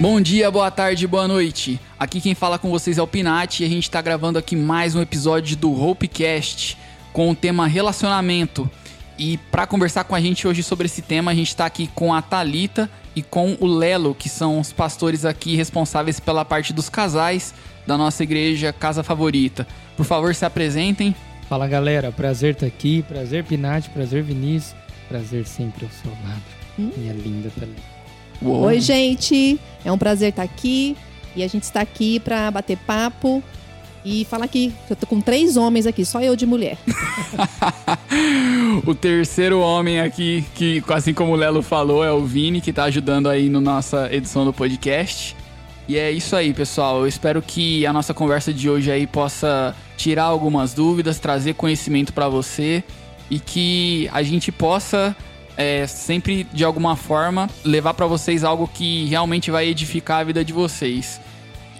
Bom dia, boa tarde, boa noite. Aqui quem fala com vocês é o Pinati e a gente está gravando aqui mais um episódio do Hopecast com o tema relacionamento. E para conversar com a gente hoje sobre esse tema, a gente está aqui com a Talita e com o Lelo, que são os pastores aqui responsáveis pela parte dos casais da nossa igreja Casa Favorita. Por favor, se apresentem. Fala galera, prazer estar tá aqui, prazer Pinati, prazer Vinícius, prazer sempre ao seu lado. Hum? Minha linda Thalita. Uou. Oi, gente. É um prazer estar aqui. E a gente está aqui para bater papo e falar aqui. Eu tô com três homens aqui, só eu de mulher. o terceiro homem aqui, que assim como o Lelo falou, é o Vini, que está ajudando aí na no nossa edição do podcast. E é isso aí, pessoal. Eu espero que a nossa conversa de hoje aí possa tirar algumas dúvidas, trazer conhecimento para você e que a gente possa é, sempre de alguma forma levar para vocês algo que realmente vai edificar a vida de vocês.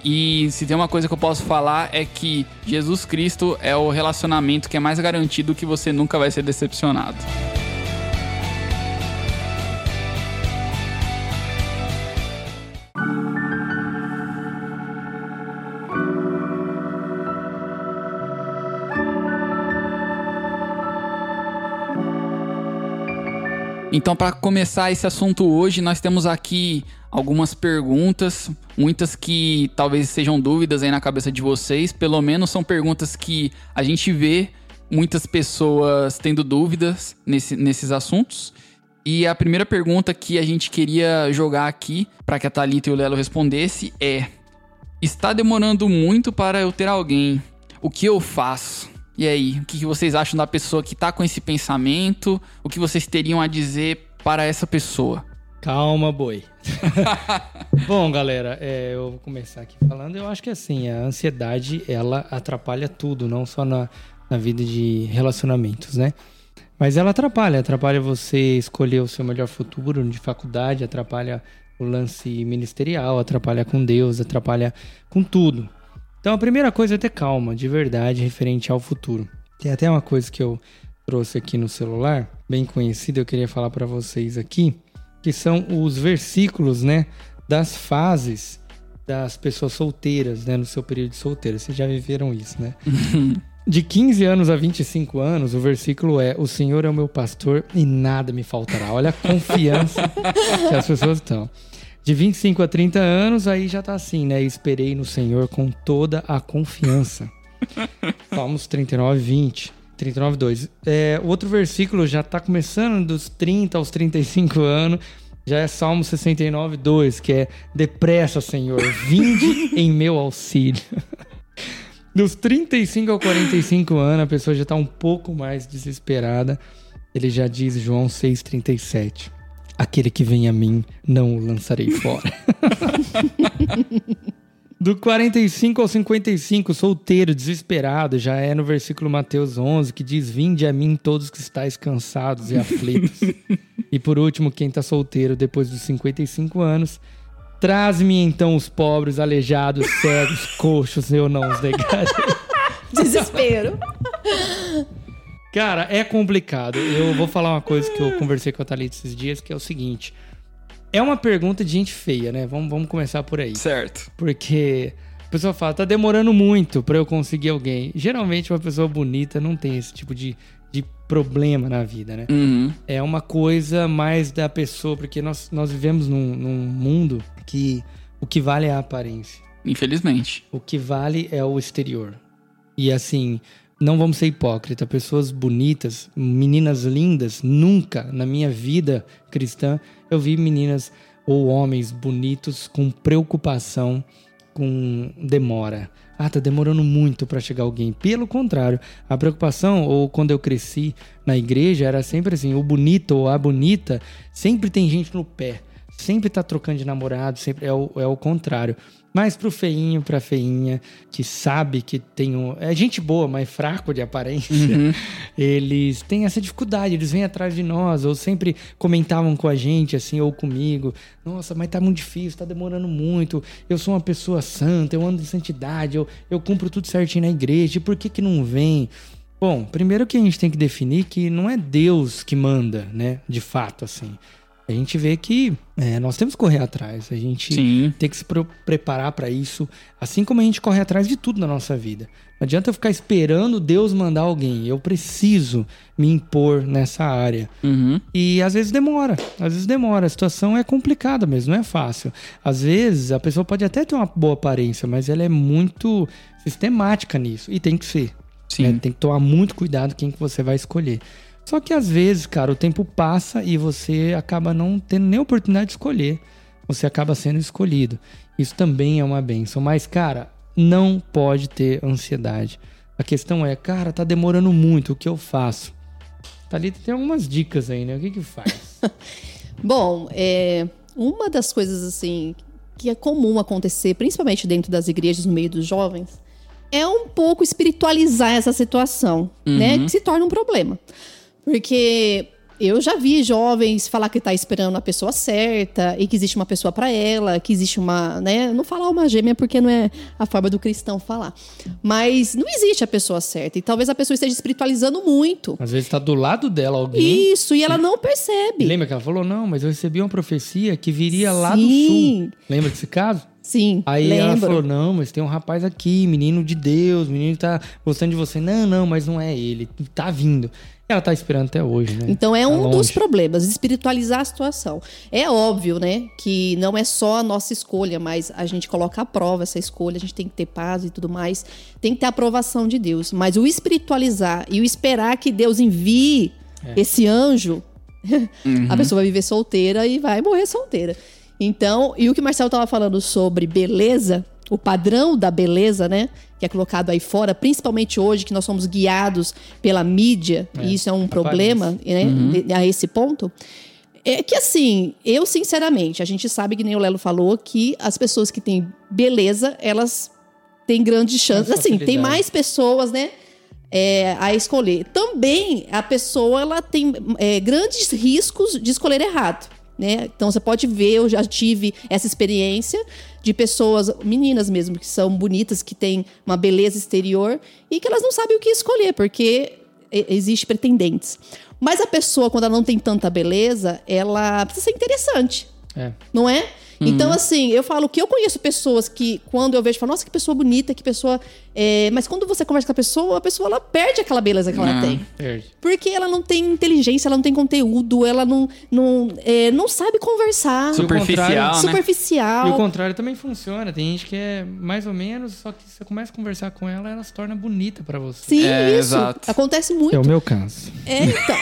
E se tem uma coisa que eu posso falar é que Jesus Cristo é o relacionamento que é mais garantido que você nunca vai ser decepcionado. Então, para começar esse assunto hoje, nós temos aqui algumas perguntas, muitas que talvez sejam dúvidas aí na cabeça de vocês, pelo menos são perguntas que a gente vê muitas pessoas tendo dúvidas nesse, nesses assuntos. E a primeira pergunta que a gente queria jogar aqui para que a Thalita e o Lelo respondesse é: Está demorando muito para eu ter alguém? O que eu faço? E aí, o que vocês acham da pessoa que tá com esse pensamento? O que vocês teriam a dizer para essa pessoa? Calma, boi. Bom, galera, é, eu vou começar aqui falando. Eu acho que assim, a ansiedade ela atrapalha tudo, não só na, na vida de relacionamentos, né? Mas ela atrapalha, atrapalha você escolher o seu melhor futuro de faculdade, atrapalha o lance ministerial, atrapalha com Deus, atrapalha com tudo. Então a primeira coisa é ter calma, de verdade, referente ao futuro. Tem até uma coisa que eu trouxe aqui no celular, bem conhecida, eu queria falar para vocês aqui, que são os versículos, né, das fases das pessoas solteiras, né, no seu período de solteira. Vocês já viveram isso, né? De 15 anos a 25 anos, o versículo é: O Senhor é o meu pastor e nada me faltará. Olha a confiança que as pessoas estão. De 25 a 30 anos, aí já tá assim, né? Esperei no Senhor com toda a confiança. Salmos 39, 20. 39, 2. É, outro versículo já tá começando dos 30 aos 35 anos. Já é Salmo 69, 2, que é Depressa, Senhor, vinde em meu auxílio. Dos 35 ao 45 anos, a pessoa já tá um pouco mais desesperada. Ele já diz João 6,37. Aquele que vem a mim, não o lançarei fora. Do 45 ao 55, solteiro, desesperado, já é no versículo Mateus 11, que diz: Vinde a mim todos que estáis cansados e aflitos. e por último, quem está solteiro depois dos 55 anos, traz-me então os pobres, aleijados, cegos, coxos, eu não os negarei. Desespero. Cara, é complicado. Eu vou falar uma coisa que eu conversei com a Thalita esses dias, que é o seguinte. É uma pergunta de gente feia, né? Vamos, vamos começar por aí. Certo. Porque a pessoa fala, tá demorando muito para eu conseguir alguém. Geralmente uma pessoa bonita não tem esse tipo de, de problema na vida, né? Uhum. É uma coisa mais da pessoa, porque nós, nós vivemos num, num mundo que o que vale é a aparência. Infelizmente. O que vale é o exterior. E assim, não vamos ser hipócritas, pessoas bonitas, meninas lindas, nunca na minha vida cristã eu vi meninas ou homens bonitos com preocupação com demora. Ah, tá demorando muito para chegar alguém. Pelo contrário, a preocupação, ou quando eu cresci na igreja, era sempre assim: o bonito ou a bonita sempre tem gente no pé, sempre tá trocando de namorado, sempre é o, é o contrário. Mas pro feinho, pra feinha, que sabe que tem um. É gente boa, mas fraco de aparência. Uhum. Eles têm essa dificuldade, eles vêm atrás de nós, ou sempre comentavam com a gente, assim, ou comigo. Nossa, mas tá muito difícil, tá demorando muito. Eu sou uma pessoa santa, eu ando em santidade, eu, eu cumpro tudo certinho na igreja, e por que que não vem? Bom, primeiro que a gente tem que definir que não é Deus que manda, né? De fato, assim. A gente vê que é, nós temos que correr atrás. A gente Sim. tem que se preparar para isso, assim como a gente corre atrás de tudo na nossa vida. Não adianta eu ficar esperando Deus mandar alguém. Eu preciso me impor nessa área. Uhum. E às vezes demora, às vezes demora. A situação é complicada mesmo, não é fácil. Às vezes a pessoa pode até ter uma boa aparência, mas ela é muito sistemática nisso. E tem que ser. Né? Tem que tomar muito cuidado quem que você vai escolher. Só que às vezes, cara, o tempo passa e você acaba não tendo nem oportunidade de escolher. Você acaba sendo escolhido. Isso também é uma benção. Mas, cara, não pode ter ansiedade. A questão é, cara, tá demorando muito, o que eu faço? Thalita tem algumas dicas aí, né? O que que faz? Bom, é, uma das coisas assim que é comum acontecer, principalmente dentro das igrejas, no meio dos jovens, é um pouco espiritualizar essa situação, né? Que se torna um problema. Porque eu já vi jovens falar que tá esperando a pessoa certa e que existe uma pessoa para ela, que existe uma, né? Não falar uma gêmea porque não é a forma do cristão falar. Mas não existe a pessoa certa e talvez a pessoa esteja espiritualizando muito. Às vezes tá do lado dela alguém. Isso, e ela não percebe. Lembra que ela falou, não, mas eu recebi uma profecia que viria lá do Sim. sul. Lembra desse caso? Sim, Aí ela lembro. falou: não, mas tem um rapaz aqui, menino de Deus, menino que tá gostando de você. Não, não, mas não é ele, tá vindo. Ela tá esperando até hoje, né? Então é Tá um dos longe. problemas, espiritualizar a situação. É óbvio, né, que não é só a nossa escolha, mas a gente coloca à prova essa escolha, a gente tem que ter paz e tudo mais, tem que ter a aprovação de Deus. Mas o espiritualizar e o esperar que Deus envie É. esse anjo, Uhum. a pessoa vai viver solteira e vai morrer solteira. Então, e o que o Marcelo estava falando sobre beleza, o padrão da beleza, né? Que é colocado aí fora, principalmente hoje que nós somos guiados pela mídia, É, e isso é um problema, né? de- A esse ponto. É que assim, eu sinceramente, a gente sabe que nem o Lelo falou que as pessoas que têm beleza, elas têm grandes chances. Assim, tem mais pessoas, né? é, a escolher. Também a pessoa ela tem é, grandes riscos de escolher errado. Né? Então você pode ver, eu já tive essa experiência de pessoas, meninas mesmo, que são bonitas, que têm uma beleza exterior e que elas não sabem o que escolher, porque existe pretendentes. Mas a pessoa, quando ela não tem tanta beleza, ela precisa ser interessante É. não é? Então, assim, eu falo que eu conheço pessoas que, quando eu vejo, falo, nossa, que pessoa bonita, que pessoa. é, Mas quando você conversa com a pessoa, a pessoa ela perde aquela beleza que ela Não. tem. Perde. Porque ela não tem inteligência, ela não tem conteúdo, ela não, não, é, não sabe conversar. Super- Superficial, né? E Superficial. o contrário também funciona. Tem gente que é mais ou menos, só que você começa a conversar com ela, ela se torna bonita pra você. Sim, É, isso. exato. Acontece muito. É o meu caso. É, então.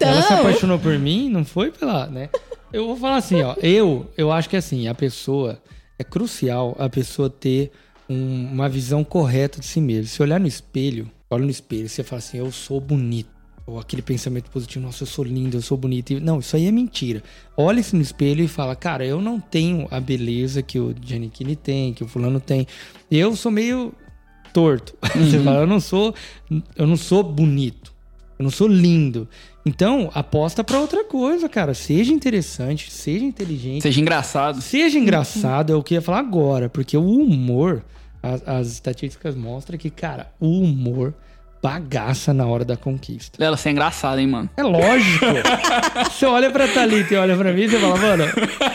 Ela se Então. apaixonou por mim, não foi pela, né? Eu vou falar assim, ó. Eu, eu acho que assim, a pessoa é crucial a pessoa ter um- uma visão correta de si mesmo. Se olhar no espelho, olha no espelho, você fala assim, eu sou bonito. Ou aquele pensamento positivo, nossa, eu sou lindo, eu sou bonito. Não, isso aí é mentira. Olha-se no espelho e fala, cara, eu não tenho a beleza que o Giannichini tem, que o fulano tem. Eu sou meio torto. Você fala, eu não sou, eu não sou bonito. Eu não sou lindo. Então, aposta pra outra coisa, cara. Seja interessante, seja inteligente, Seja engraçado. seja engraçado. É o que eu ia falar agora. Porque o humor, as, as estatísticas mostram que, cara, o humor bagaça na hora da conquista. Lela, você é engraçado, hein, mano? É lógico. você olha pra Thalita e olha pra mim e você fala, mano.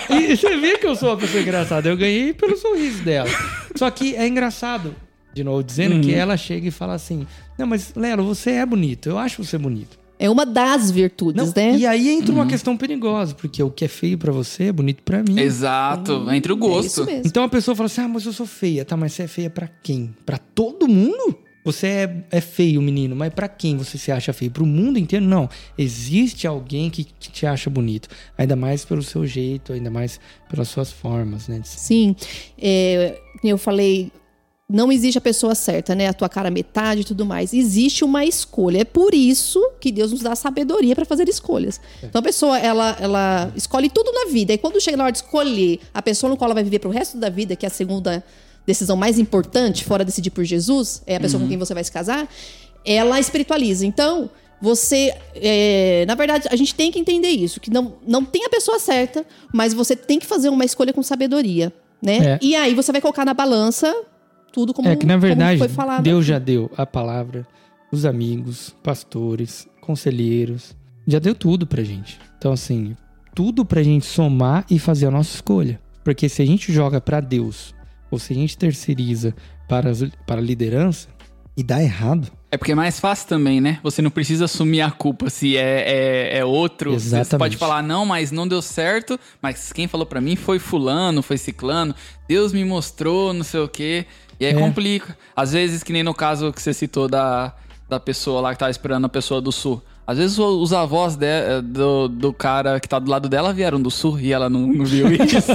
E você vê que eu sou uma pessoa engraçada. Eu ganhei pelo sorriso dela. Só que é engraçado, de novo, dizendo que ela chega e fala assim: Não, mas Lelo, você é bonito. Eu acho você bonito. É uma das virtudes, Não, né? E aí entra uma questão perigosa, porque o que é feio pra você é bonito pra mim. Exato. Entre o É gosto. isso mesmo. Então a pessoa fala assim: Ah, mas eu sou feia. Tá, mas você é feia pra quem? Pra todo mundo? Você é, é feio, menino, mas pra quem você se acha feio? Pro mundo inteiro? Não. Existe alguém que, que te acha bonito. Ainda mais pelo seu jeito, ainda mais pelas suas formas, né? Sim. É, eu falei, não existe a pessoa certa, né? A tua cara metade e tudo mais. Existe uma escolha. É por isso que Deus nos dá sabedoria para fazer escolhas. Então a pessoa, ela, ela escolhe tudo na vida. E quando chega na hora de escolher a pessoa no qual ela vai viver pro resto da vida, que é a segunda decisão mais importante, fora decidir por Jesus, é a pessoa com quem você vai se casar, ela espiritualiza. Então, você. é, na verdade, a gente tem que entender isso: que não, não tem a pessoa certa, mas você tem que fazer uma escolha com sabedoria. Né? É. E aí você vai colocar na balança tudo como, é que na verdade, foi falado. Deus já deu a palavra, os amigos, pastores, conselheiros, já deu tudo pra gente. Então, assim, tudo pra gente somar e fazer a nossa escolha. Porque se a gente joga pra Deus, ou se a gente terceiriza para, as- para a liderança, e dá errado, É porque é mais fácil também, né? Você não precisa assumir a culpa se é, é, é outro. Você Exatamente. pode falar, não, mas não deu certo. Mas quem falou pra mim foi fulano, foi ciclano. Deus me mostrou, não sei o quê. E aí É. complica. Às vezes, que nem no caso que você citou da, da pessoa lá que tava esperando a pessoa do sul. Às vezes os avós de- do, do cara que tá do lado dela vieram do sul e ela não, não viu isso.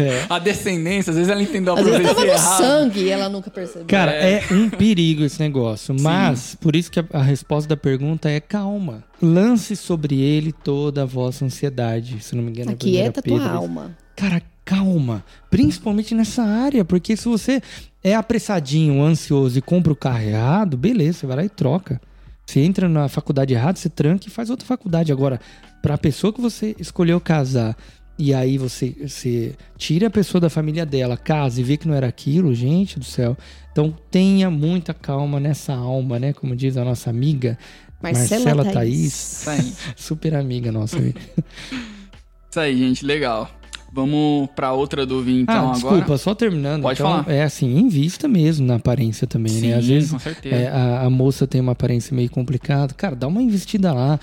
É. A descendência, às vezes ela entendeu a Às vezes tava profecia no errada. sangue e ela nunca percebeu. Cara, é. um perigo esse negócio. Mas, por isso que a, a resposta da pergunta é calma. Lance sobre ele toda a vossa ansiedade. Se não me engano, é Aquieta 1 Pedro. tua alma. Cara, calma. Principalmente nessa área, porque se você é apressadinho, ansioso e compra o carro errado, beleza, você vai lá e troca. Você entra na faculdade errada, você tranca e faz outra faculdade. Agora, pra pessoa que você escolheu casar e aí você, você tira a pessoa da família dela, casa e vê que não era aquilo, gente do céu. Então tenha muita calma nessa alma, né? Como diz a nossa amiga Marcela, Marcela Thaís. Thaís. Super amiga nossa. Isso aí, gente, legal. Vamos pra outra dúvida então ah, agora. desculpa, só terminando. Pode então, falar. É assim, invista mesmo na aparência também, Sim, né? Às vezes com certeza. é, a, a moça tem uma aparência meio complicada. Cara, dá uma investida lá.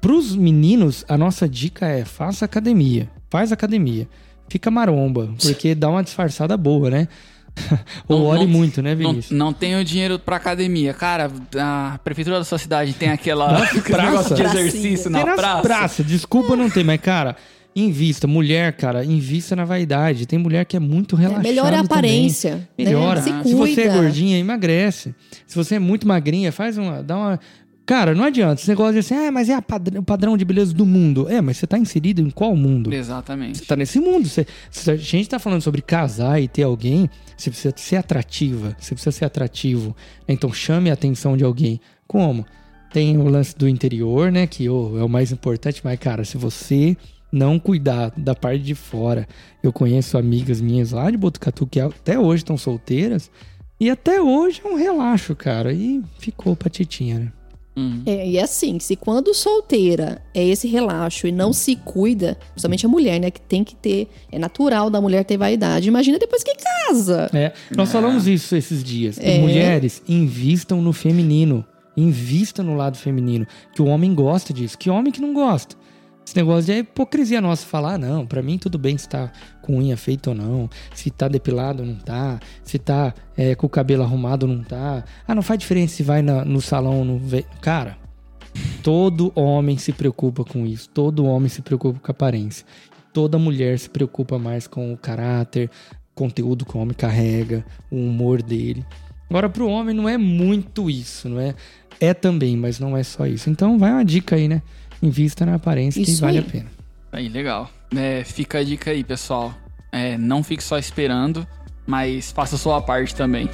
Pros meninos, a nossa dica é faça academia. Faz academia. Fica maromba, porque dá uma disfarçada boa, né? Ou Não- ore não- muito, né, Não, Vinícius? não tenho dinheiro pra academia. Cara, a prefeitura da sua cidade tem aquela praça. negócio de Pracinha. exercício na praça. praças, desculpa não ter, mas, cara, invista. Mulher, cara, invista na vaidade. Tem mulher que é muito É, relaxada melhora a também. aparência. Melhora. Né? Se Se você é gordinha, emagrece. Se você é muito magrinha, faz uma. Dá uma. Cara, não adianta. Esse negócio de assim, ah, mas é a padr- o padrão de beleza do mundo. É, mas você tá inserido em qual mundo? Exatamente. Você tá nesse mundo. Você, se a gente tá falando sobre casar e ter alguém, você precisa ser atrativa. Você precisa ser atrativo. Então chame a atenção de alguém. Como? Tem o lance do interior, né? Que ô, é o mais importante, mas, cara, se você não cuidar da parte de fora, eu conheço amigas minhas lá de Botucatu que até hoje estão solteiras. E até hoje é um relaxo, cara. E ficou pra titinha, né? Uhum. É, e assim, se quando solteira é esse relaxo e não se cuida, principalmente a mulher, né? Que tem que ter. É natural da mulher ter vaidade. Imagina depois que casa. É, nós falamos isso esses dias. É. Mulheres, invistam no feminino. Invista no lado feminino. Que o homem gosta disso. Que homem que não gosta? Esse negócio de é hipocrisia nossa falar, não, pra mim tudo bem se tá com unha feita ou não, se tá depilado ou não tá, se tá é, com o cabelo arrumado ou não tá. Ah, não faz diferença se vai na- no salão ou não. Cara, todo homem se preocupa com isso, todo homem se preocupa com a aparência. Toda mulher se preocupa mais com o caráter, conteúdo que o homem carrega, o humor dele. Agora, pro homem não é muito isso, não é? É também, mas não é só isso. Então, vai uma dica aí, né? Invista na aparência que Isso vale aí. a pena. Aí, legal. É, fica a dica aí, pessoal. É, não fique só esperando, mas faça a sua parte também.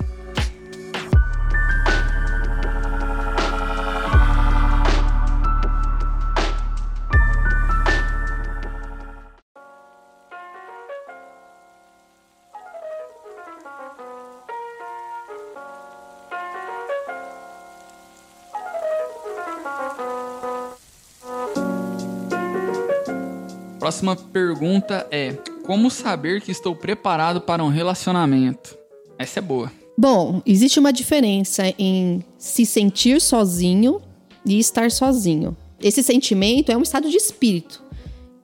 Próxima pergunta é: Como saber que estou preparado para um relacionamento? Essa é boa. Bom, existe uma diferença em se sentir sozinho e estar sozinho. Esse sentimento é um estado de espírito.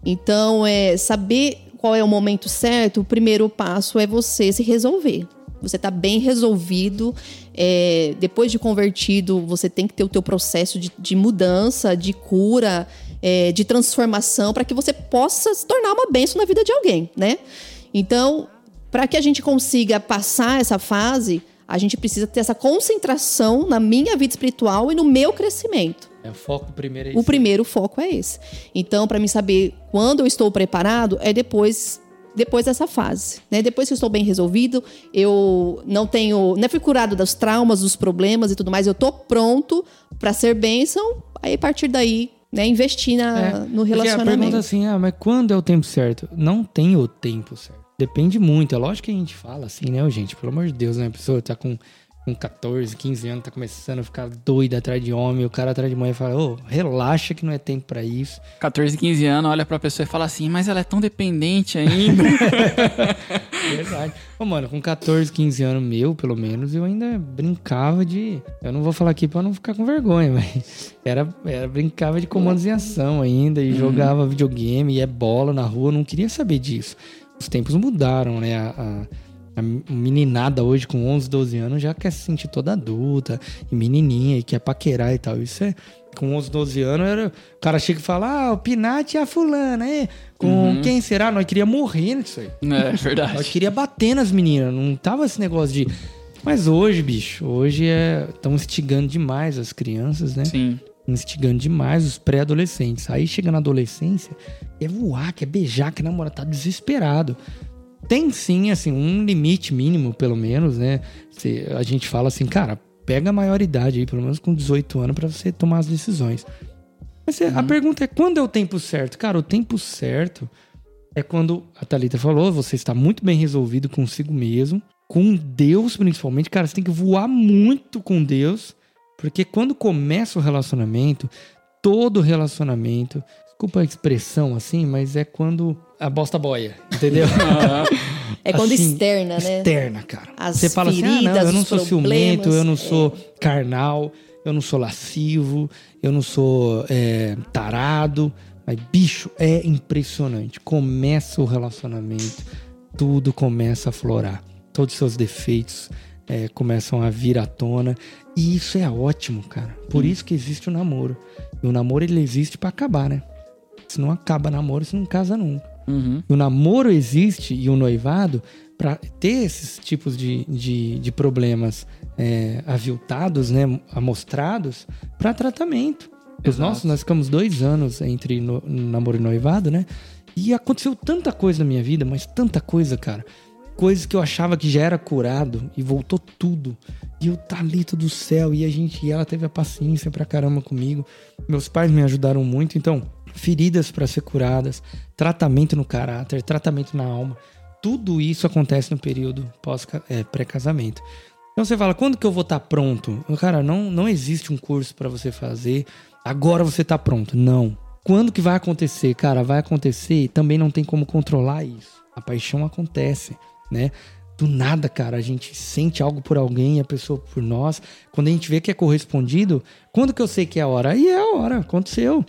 Então, é saber qual é o momento certo. O primeiro passo é você se resolver. Você tá bem resolvido. é, depois de convertido, você tem que ter o teu processo de, de mudança, de cura, é, de transformação, para que você possa se tornar uma bênção na vida de alguém, né? Então, para que a gente consiga passar essa fase, a gente precisa ter essa concentração na minha vida espiritual e no meu crescimento. É o foco primeiro é O primeiro foco é esse. Então, para mim saber quando eu estou preparado, é depois depois dessa fase, né? Depois que eu estou bem resolvido, eu não tenho, não fui curado dos traumas, dos problemas e tudo mais, eu tô pronto para ser bênção, aí a partir daí, né, investir na, É, no Porque a relacionamento. pergunta assim, ah, mas quando é o tempo certo? Não tem o tempo certo. Depende muito. É lógico que a gente fala assim, né, gente? Pelo amor de Deus, né? A pessoa tá com com 14, 15 anos, tá começando a ficar doido atrás de homem, o cara atrás de mulher fala, ô, relaxa que não é tempo pra isso. 14, 15 anos, olha pra pessoa e fala assim, mas ela é tão dependente ainda. Verdade. Ô, mano, com 14, 15 anos meu, pelo menos, eu ainda brincava de. Eu não vou falar aqui pra não ficar com vergonha, mas era, era brincava de comandos em ação ainda e jogava videogame e é bola na rua, não queria saber disso. Os tempos mudaram, né? A, a, a meninada hoje com 11, 12 anos já quer se sentir toda adulta e menininha e quer paquerar e tal. Isso é. Com 11, 12 anos, era, o cara chega e fala: Ah, o Pinati e a fulana, é? Com quem será? Nós queria morrer nisso aí. é Nós verdade. queria bater nas meninas, não tava esse negócio de. Mas hoje, bicho, hoje é. Estão instigando demais as crianças, né? Sim. Instigando demais os pré-adolescentes. Aí chega na adolescência, quer voar, quer beijar, quer namorar, tá desesperado. Tem sim, assim, um limite mínimo, pelo menos, né? Se a gente fala assim, cara, pega a maioridade aí, pelo menos com 18 anos, pra você tomar as decisões. Mas é- a pergunta é quando é o tempo certo? Cara, o tempo certo é quando a Thalita falou, você está muito bem resolvido consigo mesmo, com Deus principalmente. Cara, você tem que voar muito com Deus, porque quando começa o relacionamento, todo relacionamento, desculpa a expressão assim, mas é quando a bosta boia, entendeu? É quando Assim, externa, né? Externa, cara. As Você fala assim, ah, não, feridas, eu não sou ciumento, eu não é. sou carnal, eu não sou lascivo, eu não sou é, tarado. Mas, bicho, é impressionante. Começa o relacionamento, tudo começa a florar. Todos os seus defeitos é, começam a vir à tona. E isso é ótimo, cara. Por isso que existe o namoro. E o namoro, ele existe pra acabar, né? Se não acaba namoro, você não casa nunca. Uhum. O namoro existe e o noivado para ter esses tipos de, de, de problemas é, aviltados, né, amostrados, para tratamento. Os Exato. nossos, nós ficamos dois anos entre no- namoro e noivado, né? E aconteceu tanta coisa na minha vida, mas tanta coisa, cara. Coisas que eu achava que já era curado e voltou tudo. E eu talito do céu. E a gente, e ela teve a paciência pra caramba comigo. Meus pais me ajudaram muito. Então, feridas para ser curadas, tratamento no caráter, tratamento na alma. Tudo isso acontece no período pós é, pré-casamento. Então você fala, quando que eu vou estar pronto? Cara, não, não existe um curso para você fazer. Agora você tá pronto. Não. Quando que vai acontecer? Cara, vai acontecer e também não tem como controlar isso. A paixão acontece, né? Do nada, cara, a gente sente algo por alguém, a pessoa por nós. Quando a gente vê que é correspondido, quando que eu sei que é a hora? Aí é a hora, aconteceu.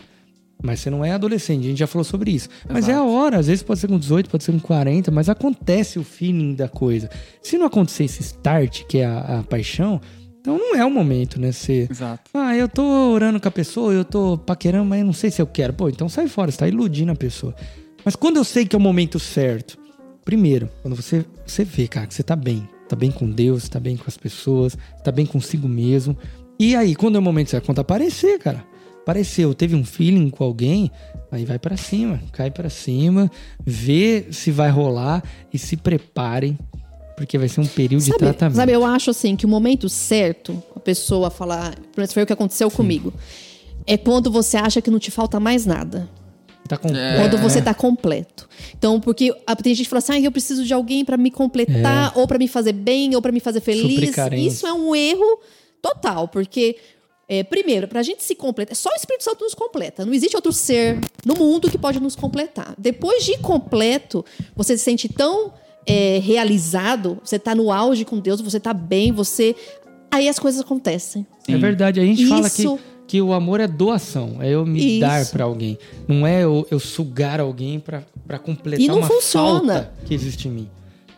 Mas você não é adolescente, a gente já falou sobre isso. Mas é a hora, às vezes pode ser com 18, pode ser com 40, mas acontece o feeling da coisa. Se não acontecer esse start, que é a, a paixão, então não é o momento, né? Você, Exato. ah, eu tô orando com a pessoa, eu tô paquerando, mas eu não sei se eu quero. Pô, então sai fora, você tá iludindo a pessoa. Mas quando eu sei que é o momento certo, primeiro, quando você, você vê, cara, que você tá bem, tá bem com Deus, tá bem com as pessoas, tá bem consigo mesmo. E aí, quando é o momento certo, quando aparecer, cara, apareceu, teve um feeling com alguém, aí vai pra cima, cai pra cima, vê se vai rolar e se preparem, porque vai ser um período de Sabe, tratamento. sabe, eu acho assim que o momento certo, a pessoa falar, menos foi o que aconteceu comigo, é quando você acha que não te falta mais nada. Tá com... Quando você tá completo. Então, porque a- tem gente que fala assim, ah, eu preciso de alguém pra me completar, ou pra me fazer bem, ou pra me fazer feliz. Isso é um erro total, porque é, primeiro, pra gente se completar, só o Espírito Santo nos completa. Não existe outro ser no mundo que pode nos completar. Depois de completo, você se sente tão é, realizado, você tá no auge com Deus, você tá bem, você. Aí as coisas acontecem. É verdade, a gente fala que, Isso. que o amor é doação, é eu me Isso. dar pra alguém. Não é eu, eu sugar alguém pra pra completar E não uma funciona. falta que existe em mim.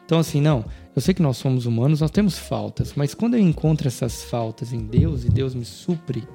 Então, assim, não. Eu sei que nós somos humanos, nós temos faltas, mas quando eu encontro essas faltas em Deus e Deus me supre,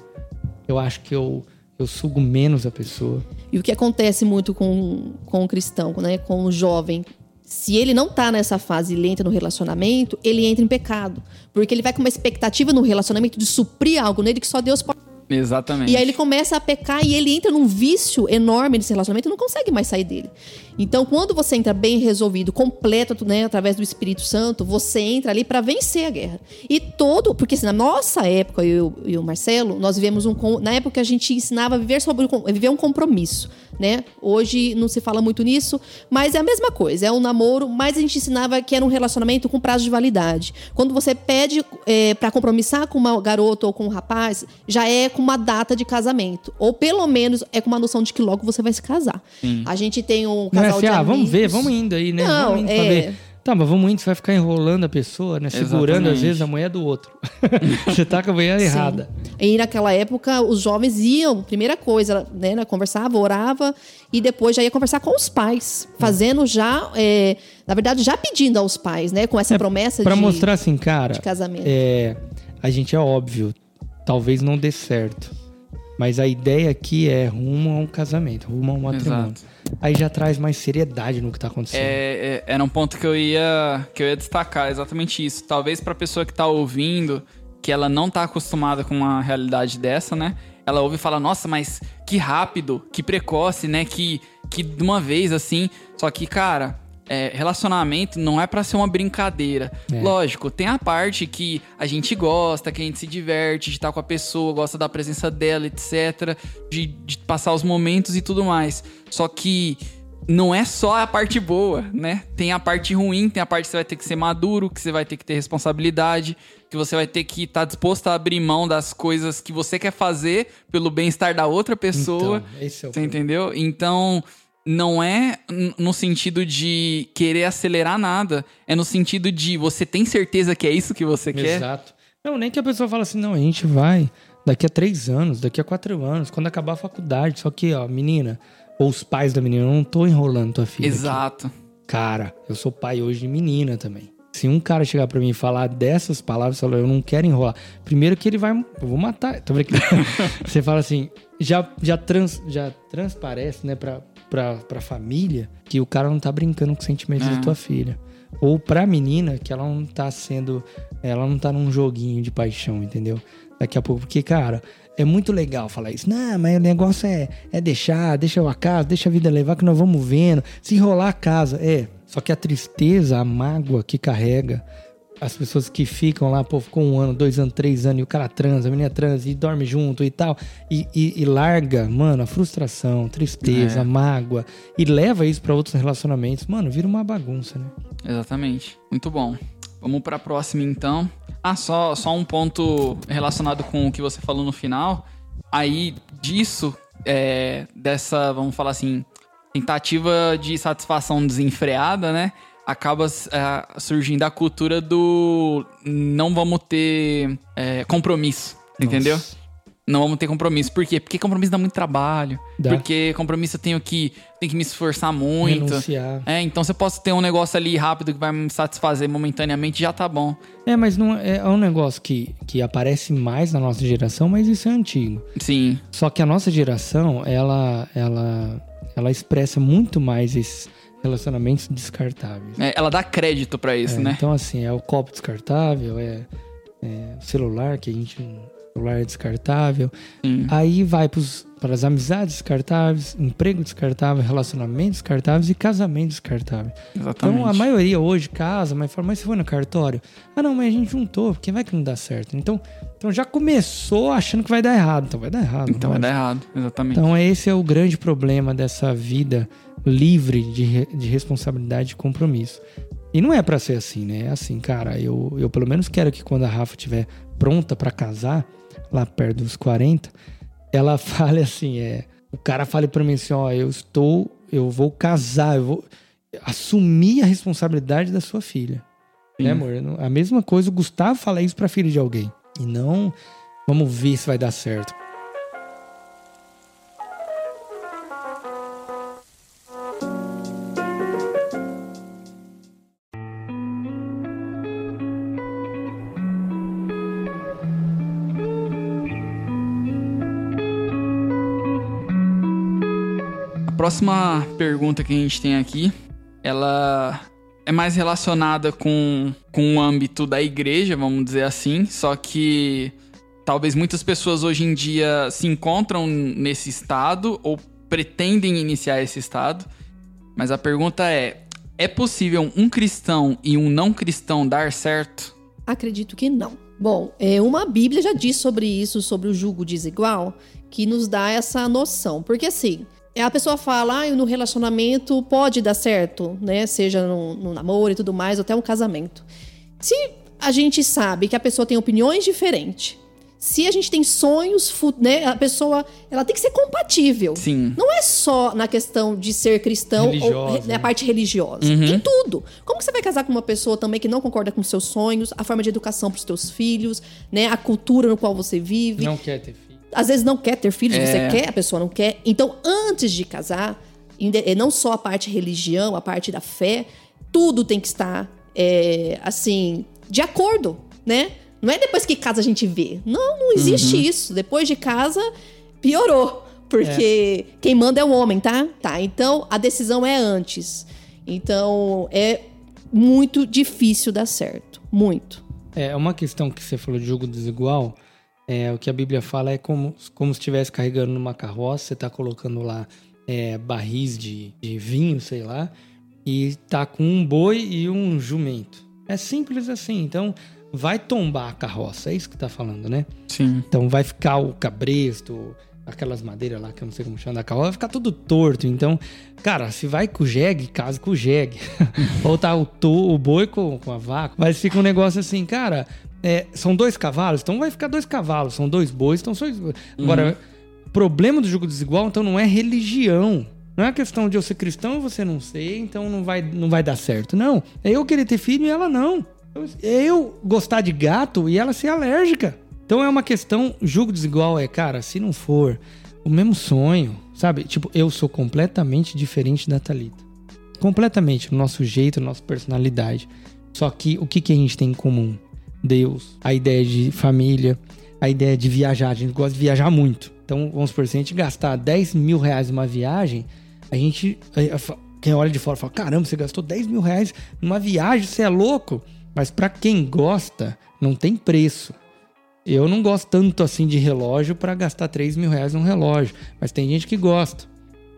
eu acho que eu, eu sugo menos a pessoa. E o que acontece muito com, com o cristão, né? com o jovem, se ele não tá nessa fase e ele entra no relacionamento, ele entra em pecado. Porque ele vai com uma expectativa no relacionamento de suprir algo nele que só Deus pode. Exatamente. E aí ele começa a pecar e ele entra num vício enorme nesse relacionamento e não consegue mais sair dele. Então, quando você entra bem resolvido, completo, né, através do Espírito Santo, você entra ali para vencer a guerra. E todo, porque assim, na nossa época, eu e o Marcelo, nós vivemos um na época a gente ensinava a viver sobre viver um compromisso, né? Hoje não se fala muito nisso, mas é a mesma coisa, é um namoro, mas a gente ensinava que era um relacionamento com prazo de validade. Quando você pede é, para compromissar com uma garota ou com um rapaz, já é com uma data de casamento, ou pelo menos é com uma noção de que logo você vai se casar. Sim. A gente tem um casal não é assim, ah, vamos ver, vamos indo aí, né? Não, vamos indo é... ver. Tá, mas vamos indo, você vai ficar enrolando a pessoa, né? Segurando, às vezes, a mulher do outro. você tá com a mulher errada. E naquela época, os jovens iam, primeira coisa, né? Conversava, orava, e depois já ia conversar com os pais. Fazendo já, é, na verdade, já pedindo aos pais, né? Com essa é, promessa pra de mostrar assim, cara, de casamento. É, a gente é óbvio, talvez não dê certo. Mas a ideia aqui é rumo a um casamento, rumo a um matrimônio. Exato aí já traz mais seriedade no que tá acontecendo. É, é, era um ponto que eu ia que eu ia destacar, exatamente isso. Talvez pra pessoa que tá ouvindo, que ela não tá acostumada com uma realidade dessa, né? Ela ouve e fala, nossa, mas que rápido, que precoce, né? Que, que de uma vez assim. Só que, cara, é, relacionamento não é para ser uma brincadeira. É. Lógico, tem a parte que a gente gosta, que a gente se diverte de estar com a pessoa, gosta da presença dela, etc. De, de passar os momentos e tudo mais. Só que não é só a parte boa, né? Tem a parte ruim, tem a parte que você vai ter que ser maduro, que você vai ter que ter responsabilidade, que você vai ter que estar tá disposto a abrir mão das coisas que você quer fazer pelo bem-estar da outra pessoa. Então, esse é o você problema. entendeu? Então, não é no sentido de querer acelerar nada, é no sentido de você tem certeza que é isso que você quer. Exato. Não, nem que a pessoa fala assim, não, a gente vai daqui a três anos, daqui a quatro anos, quando acabar a faculdade. Só que, ó, menina, ou os pais da menina, eu não tô enrolando tua filha. Exato. Aqui. Cara, eu sou pai hoje de menina também. Se um cara chegar para mim e falar dessas palavras, falar, eu não quero enrolar. Primeiro que ele vai, eu vou matar. Tô. Você fala assim, já já trans, já transparece, né, para pra, pra família que o cara não tá brincando com os sentimentos é. da tua filha. Ou pra menina que ela não tá sendo. Ela não tá num joguinho de paixão, entendeu? Daqui a pouco. Porque, cara, é muito legal falar isso. Não, mas o negócio é, é deixar, deixa a casa, deixa a vida levar, que nós vamos vendo. Se enrolar a casa. É. Só que a tristeza, a mágoa que carrega, as pessoas que ficam lá, pô, ficou um ano, dois anos, três anos, e o cara transa, a menina transa e dorme junto e tal, e, e, e larga, mano, a frustração, tristeza, é. mágoa, e leva isso para outros relacionamentos, mano, vira uma bagunça, né? Exatamente. Muito bom. Vamos para a próxima então. Ah, só, só um ponto relacionado com o que você falou no final. Aí disso, é, dessa, vamos falar assim, tentativa de satisfação desenfreada, né? Acaba uh, surgindo a cultura do não vamos ter é, compromisso, Nossa. entendeu? Não vamos ter compromisso. Por quê? Porque compromisso dá muito trabalho. Dá. Porque compromisso eu tenho que, tenho que me esforçar muito. Renunciar. É, então você pode ter um negócio ali rápido que vai me satisfazer momentaneamente já tá bom. É, mas não é, é um negócio que, que aparece mais na nossa geração, mas isso é antigo. Sim. Só que a nossa geração, ela, ela, ela expressa muito mais esse relacionamentos descartáveis. É, ela dá crédito para isso, é, né? Então, assim, é o copo descartável, é, é o celular, que a gente. Celular é descartável. Sim. Aí vai para as amizades descartáveis, emprego descartável, relacionamentos descartáveis e casamento descartável. Exatamente. Então a maioria hoje casa, mas fala, mas você foi no cartório? Ah, não, mas a gente juntou, porque vai que não dá certo. Então, então já começou achando que vai dar errado. Então vai dar errado. Então vai dar errado, exatamente. Então esse é o grande problema dessa vida livre de, de responsabilidade e compromisso. E não é para ser assim, né? É assim, cara, eu, eu pelo menos quero que quando a Rafa estiver pronta para casar, lá perto dos 40, ela fale assim, é, o cara fale para mim assim, ó, eu estou, eu vou casar, eu vou assumir a responsabilidade da sua filha. Sim. Né, amor? A mesma coisa, o Gustavo fala isso pra filha de alguém. E não, vamos ver se vai dar certo. Próxima pergunta que a gente tem aqui, ela é mais relacionada com, com o âmbito da igreja, vamos dizer assim, só que talvez muitas pessoas hoje em dia se encontram nesse estado ou pretendem iniciar esse estado. Mas a pergunta é: é possível um cristão e um não cristão dar certo? Acredito que não. Bom, é, uma Bíblia já diz sobre isso, sobre o julgo desigual, que nos dá essa noção. Porque assim, a pessoa fala, ah, no relacionamento pode dar certo, né? Seja no, no namoro e tudo mais, ou até um casamento. Se a gente sabe que a pessoa tem opiniões diferentes, se a gente tem sonhos, né, a pessoa ela tem que ser compatível. Sim. Não é só na questão de ser cristão Religiosa, ou né, né? a parte religiosa. Uhum. Em tudo. Como que você vai casar com uma pessoa também que não concorda com seus sonhos, a forma de educação para os teus filhos, né, a cultura no qual você vive? Não quer ter filho. Às vezes não quer ter filhos, É. você quer, a pessoa não quer. Então, antes de casar, é não só a parte religião, a parte da fé, tudo tem que estar é, assim de acordo, né? Não é depois que casa a gente vê. Não, não existe isso. Depois de casa, piorou. Porque quem manda é o homem, tá? Tá. Então, a decisão é antes. Então, é muito difícil dar certo. Muito. É uma questão que você falou de jogo desigual. É, o que a Bíblia fala é como, como se estivesse carregando numa carroça, você tá colocando lá é, barris de, de vinho, sei lá, e tá com um boi e um jumento. É simples assim. Então, vai tombar a carroça. É isso que tá falando, né? Sim. Então vai ficar o cabresto, aquelas madeiras lá que eu não sei como chama da carroça, vai ficar tudo torto. Então, cara, se vai com o jegue, casa com o jegue. Ou tá o, to, o boi com, com a vaca. Mas fica um negócio assim, cara, é, são dois cavalos, então vai ficar dois cavalos. São dois bois, então são dois... Agora, problema do jogo desigual, então não é religião. Não é questão de eu ser cristão e você não ser, então não vai, não vai dar certo. Não. É eu querer ter filho e ela não. É eu gostar de gato e ela ser alérgica. Então é uma questão, julgo desigual é, cara, se não for o mesmo sonho, sabe? Tipo, eu sou completamente diferente da Thalita. Completamente, no nosso jeito, na nossa personalidade. Só que o que, que a gente tem em comum? Deus, a ideia de família, a ideia de viajar. A gente gosta de viajar muito. Então, vamos supor, se a gente gastar 10 mil reais numa viagem, a gente. eh, Quem olha de fora fala: caramba, você gastou 10 mil reais numa viagem, você é louco. Mas pra quem gosta, não tem preço. Eu não gosto tanto assim de relógio pra gastar 3 mil reais num relógio. Mas tem gente que gosta.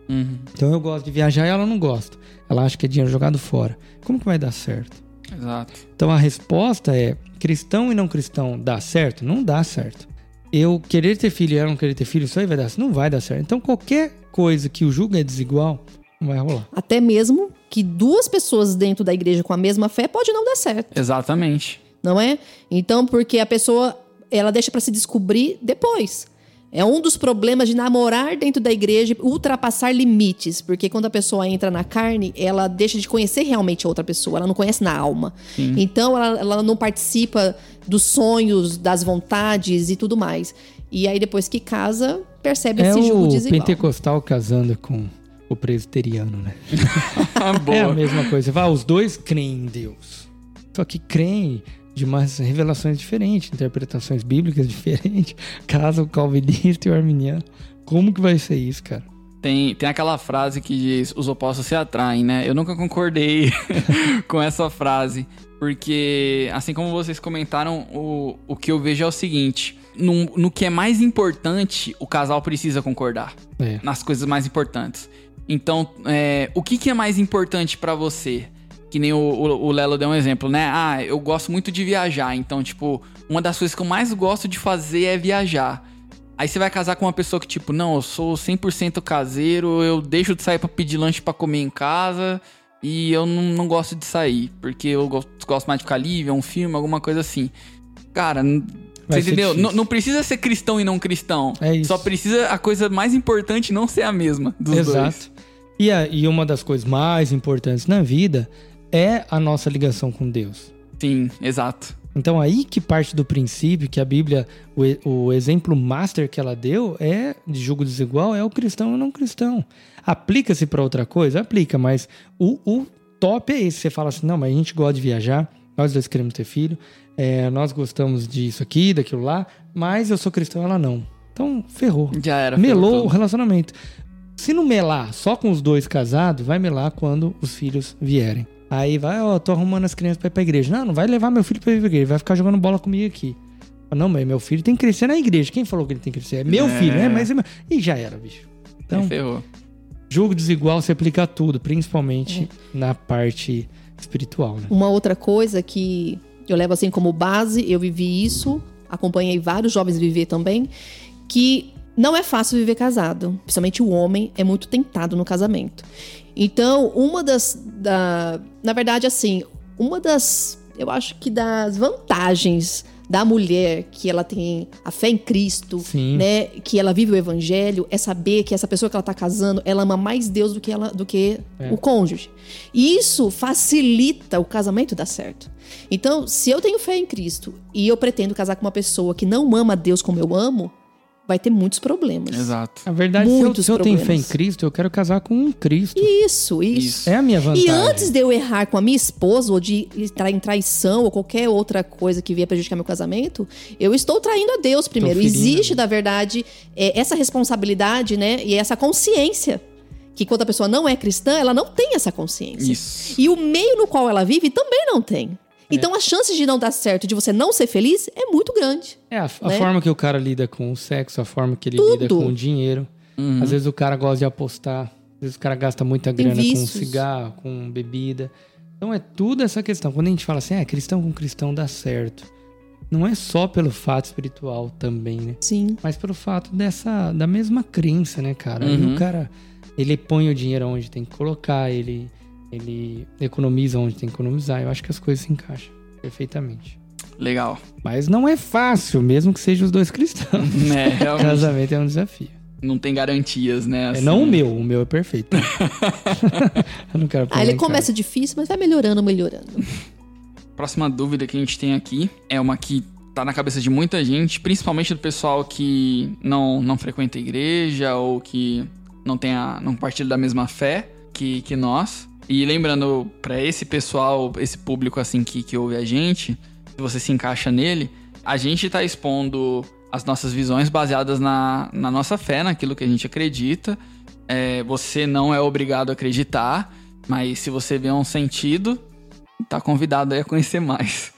Uhum. Então eu gosto de viajar e ela não gosta. Ela acha que é dinheiro jogado fora. Como que vai dar certo? Exato. Então a resposta é: cristão e não cristão dá certo? Não dá certo. Eu querer ter filho e ela não querer ter filho, isso aí vai dar certo? Não vai dar certo. Então qualquer coisa que o julgo é desigual, não vai rolar. Até mesmo que duas pessoas dentro da igreja com a mesma fé pode não dar certo. Exatamente. não é? Então, porque a pessoa ela deixa para se descobrir depois. É um dos problemas de namorar dentro da igreja, ultrapassar limites, porque quando a pessoa entra na carne, ela deixa de conhecer realmente a outra pessoa, ela não conhece na alma. Então, ela, ela não participa dos sonhos, das vontades e tudo mais. E aí, depois que casa, percebe É esse jogo o desigual. pentecostal casando com o presbiteriano, né? Boa. É a mesma coisa. Fala, os dois creem em Deus. Só que creem de umas revelações diferentes, interpretações bíblicas diferentes. Casa o calvinista e o arminiano. Como que vai ser isso, cara? Tem, tem aquela frase que diz os opostos se atraem, né? Eu nunca concordei com essa frase. Porque, assim como vocês comentaram, o, o que eu vejo é o seguinte: no, no que é mais importante, o casal precisa concordar. É. Nas coisas mais importantes. Então, é, o que, que é mais importante pra você? Que nem o, o, o Lelo deu um exemplo, né? Ah, eu gosto muito de viajar. Então, tipo, uma das coisas que eu mais gosto de fazer é viajar. Aí você vai casar com uma pessoa que, tipo, não, eu sou 100% caseiro, eu deixo de sair pra pedir lanche pra comer em casa e eu não, não gosto de sair, porque eu gosto, gosto mais de ficar livre, é um filme, alguma coisa assim. Cara, Vai você entendeu? Não, não precisa ser cristão e não cristão. É isso. Só precisa a coisa mais importante não ser a mesma dos dois. Exato. E, a- e uma das coisas mais importantes na vida é a nossa ligação com Deus. Sim, exato. Então aí que parte do princípio que a Bíblia, o, o exemplo master que ela deu é de julgo desigual é o cristão e o não cristão. Aplica-se para outra coisa? Aplica, mas o, o top é esse. Você fala assim, não, mas a gente gosta de viajar, nós dois queremos ter filho, é, nós gostamos disso aqui, daquilo lá, mas eu sou cristão ela não. Então, ferrou. Já era. Melou o relacionamento. Se não melar só com os dois casados, vai melar quando os filhos vierem. Aí vai, ó, tô arrumando as crianças pra ir pra igreja. Não, não vai levar meu filho pra ir pra igreja, vai ficar jogando bola comigo aqui. Não, mas meu filho tem que crescer na igreja. Quem falou que ele tem que crescer? É meu É. filho, né? Mas é meu... E já era, bicho. Então, Então, ferrou. Jogo desigual se aplica a tudo, principalmente É. na parte espiritual, né? Uma outra coisa que eu levo assim como base, eu vivi isso, acompanhei vários jovens viver também, que não é fácil viver casado. Principalmente o homem é muito tentado no casamento. Então, uma das. Da, na verdade, assim, uma das. Eu acho que das vantagens da mulher que ela tem a fé em Cristo, Sim. né, que ela vive o evangelho, é saber que essa pessoa que ela tá casando, ela ama mais Deus do que ela do que É. o cônjuge. E isso facilita o casamento dar certo. Então, se eu tenho fé em Cristo e eu pretendo casar com uma pessoa que não ama Deus como eu amo, vai ter muitos problemas. Exato. Na verdade, se eu, Muitos se eu tenho fé em. Cristo, eu quero casar com um Cristo. Isso, isso. Isso. É a minha vantagem. E antes de eu errar com a minha esposa, ou de entrar em traição, ou qualquer outra coisa que venha prejudicar meu casamento, eu estou traindo a Deus primeiro. Existe, na verdade, é, essa responsabilidade, né? E essa consciência. Que quando a pessoa não é cristã, ela não tem essa consciência. Isso. E o meio no qual ela vive também não tem. É. Então, as chances de não dar certo, de você não ser feliz, é muito grande. É, a, a né? forma que o cara lida com o sexo, a forma que ele Tudo. lida com o dinheiro. Uhum. Às vezes o cara gosta de apostar, às vezes o cara gasta muita grana com cigarro, com bebida. Então é tudo essa questão. Quando a gente fala assim, ah, cristão com cristão dá certo. Não é só pelo fato espiritual também, né? Sim. Mas pelo fato dessa da mesma crença, né, cara? Uhum. o cara ele põe o dinheiro onde tem que colocar, ele ele economiza onde tem que economizar. Eu acho que as coisas se encaixam perfeitamente. Legal. Mas não é fácil, mesmo que sejam os dois cristãos. né, realmente. Casamento é um desafio. Não tem garantias, né? É assim. não o meu, o meu é perfeito. Eu não quero lá ele começa difícil, mas vai melhorando, melhorando. Próxima dúvida que a gente tem aqui é uma que tá na cabeça de muita gente, principalmente do pessoal que não, não frequenta a igreja ou que não tem a, não partilha da mesma fé que, que nós. E lembrando pra esse pessoal, esse público assim que, que ouve a gente, se você se encaixa nele, a gente tá expondo as nossas visões baseadas na, na nossa fé, naquilo que a gente acredita. É, você não é obrigado a acreditar, mas se você vê um sentido, tá convidado aí a conhecer mais.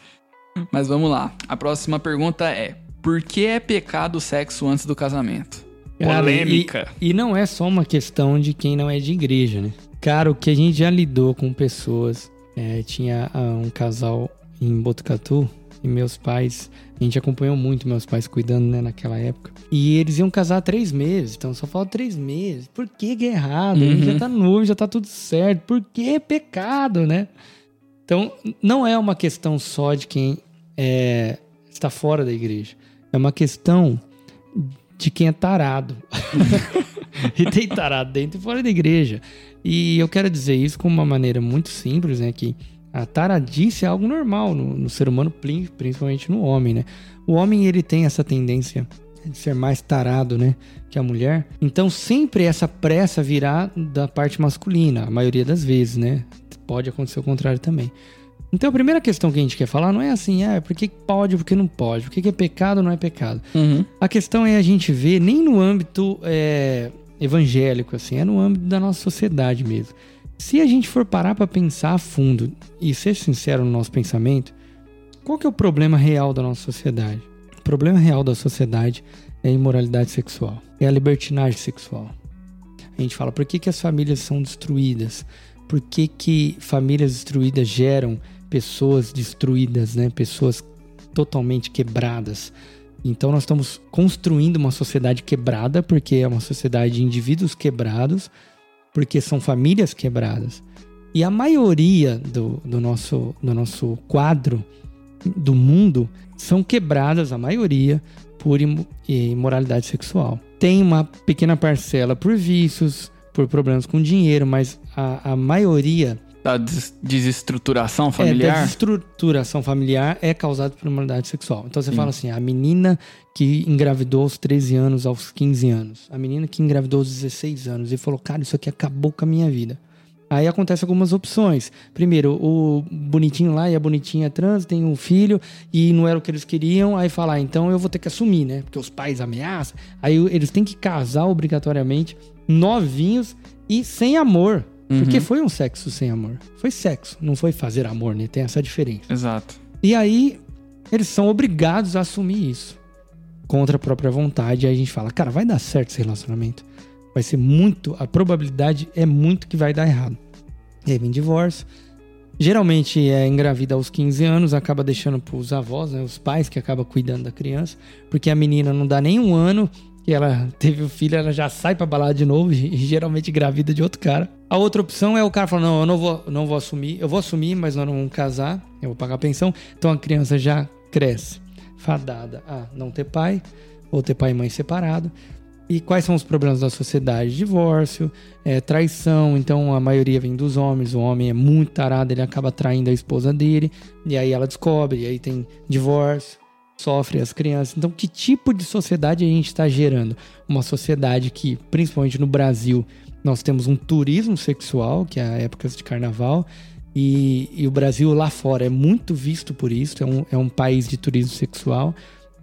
Mas vamos lá. A próxima pergunta é: Por que é pecado o sexo antes do casamento? Cara, Polêmica. E, e não é só uma questão de quem não é de igreja, né? Cara, o que a gente já lidou com pessoas. é, tinha ah, um casal em Botucatu e meus pais. A gente acompanhou muito meus pais cuidando, né, naquela época. E eles iam casar há três meses, então só falta três meses. Por que, que é errado? Uhum. já tá noivo, já tá tudo certo. Por que é pecado, né? Então, não é uma questão só de quem é, está fora da igreja. É uma questão de quem é tarado. e tem tarado dentro e fora da igreja. E eu quero dizer isso com uma maneira muito simples, né? Que a taradice é algo normal no, no ser humano, prin- principalmente no homem, né? O homem, ele tem essa tendência de ser mais tarado, né? Que a mulher. Então, sempre essa pressa virá da parte masculina, a maioria das vezes, né? Pode acontecer o contrário também. Então, a primeira questão que a gente quer falar não é assim, ah, por que pode, por que não pode, por que é pecado ou não é pecado. Uhum. A questão é a gente ver nem no âmbito é, evangélico, assim, é no âmbito da nossa sociedade mesmo. Se a gente for parar para pensar a fundo e ser sincero no nosso pensamento, qual que é o problema real da nossa sociedade? O problema real da sociedade é a imoralidade sexual, é a libertinagem sexual. A gente fala, por que, que as famílias são destruídas? Por que, que famílias destruídas geram pessoas destruídas, né? Pessoas totalmente quebradas. Então nós estamos construindo uma sociedade quebrada, porque é uma sociedade de indivíduos quebrados, porque são famílias quebradas. E a maioria do, do, nosso, do nosso quadro do mundo são quebradas, a maioria, por imo- imoralidade sexual. Tem uma pequena parcela por vícios, por problemas com dinheiro, mas a, a maioria Da des- desestruturação é, familiar? desestruturação familiar é causada por imoralidade sexual. Então você fala assim, a menina que engravidou aos 13 anos, aos 15 anos. A menina que engravidou aos 16 anos e falou, cara, isso aqui acabou com a minha vida. Aí acontece algumas opções. Primeiro, o bonitinho lá e a bonitinha trans tem um filho e não era o que eles queriam. Aí fala, ah, então eu vou ter que assumir, né? Porque os pais ameaçam. Aí eles têm que casar obrigatoriamente, novinhos e sem amor. Porque Uhum. foi um sexo sem amor. Foi sexo, não foi fazer amor, né? Tem essa diferença. Exato. E aí eles são obrigados a assumir isso contra a própria vontade. Aí a gente fala, cara, vai dar certo esse relacionamento. Vai ser muito, a probabilidade é muito que vai dar errado. E aí vem divórcio. Geralmente é engravida aos 15 anos, acaba deixando para os avós, né, os pais que acabam cuidando da criança, porque a menina não dá nem um ano que ela teve o filho, ela já sai para balada de novo e geralmente engravida de outro cara. A outra opção é o cara falar: "Não, eu não vou, não vou assumir. Eu vou assumir, mas nós não vamos casar. Eu vou pagar a pensão". Então a criança já cresce fadada a não ter pai ou ter pai e mãe separado. E quais são os problemas da sociedade? Divórcio, é, traição. Então a maioria vem dos homens. O homem é muito tarado, ele acaba traindo a esposa dele. E aí ela descobre, e aí tem divórcio, sofre as crianças. Então, que tipo de sociedade a gente está gerando? Uma sociedade que, principalmente no Brasil, nós temos um turismo sexual, que é a épocas de carnaval. E, e, o Brasil lá fora é muito visto por isso, é um, é um país de turismo sexual.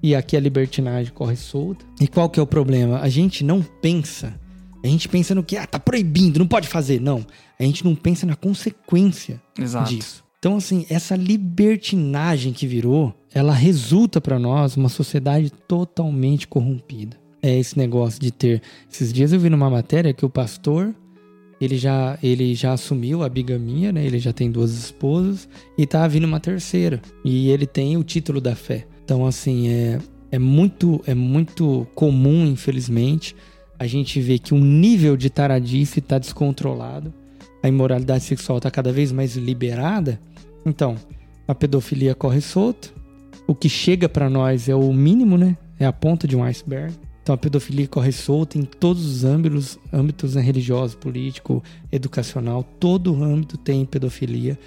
E aqui a libertinagem corre solta. E qual que é o problema? A gente não pensa. A gente pensa no que, ah, tá proibindo, não pode fazer. Não. A gente não pensa na consequência Exato. disso. Então, assim, essa libertinagem que virou, ela resulta para nós uma sociedade totalmente corrompida. É esse negócio de ter. Esses dias eu vi numa matéria que o pastor ele já, ele já assumiu a bigamia, né? Ele já tem duas esposas e tá vindo uma terceira. E ele tem o título da fé. Então, assim, é, é, muito, é muito comum, infelizmente, a gente ver que um nível de taradice está descontrolado, a imoralidade sexual está cada vez mais liberada. Então, a pedofilia corre solta. O que chega para nós é o mínimo, né? É a ponta de um iceberg. Então a pedofilia corre solta em todos os âmbitos, âmbitos né, religioso, político, educacional, todo âmbito tem pedofilia.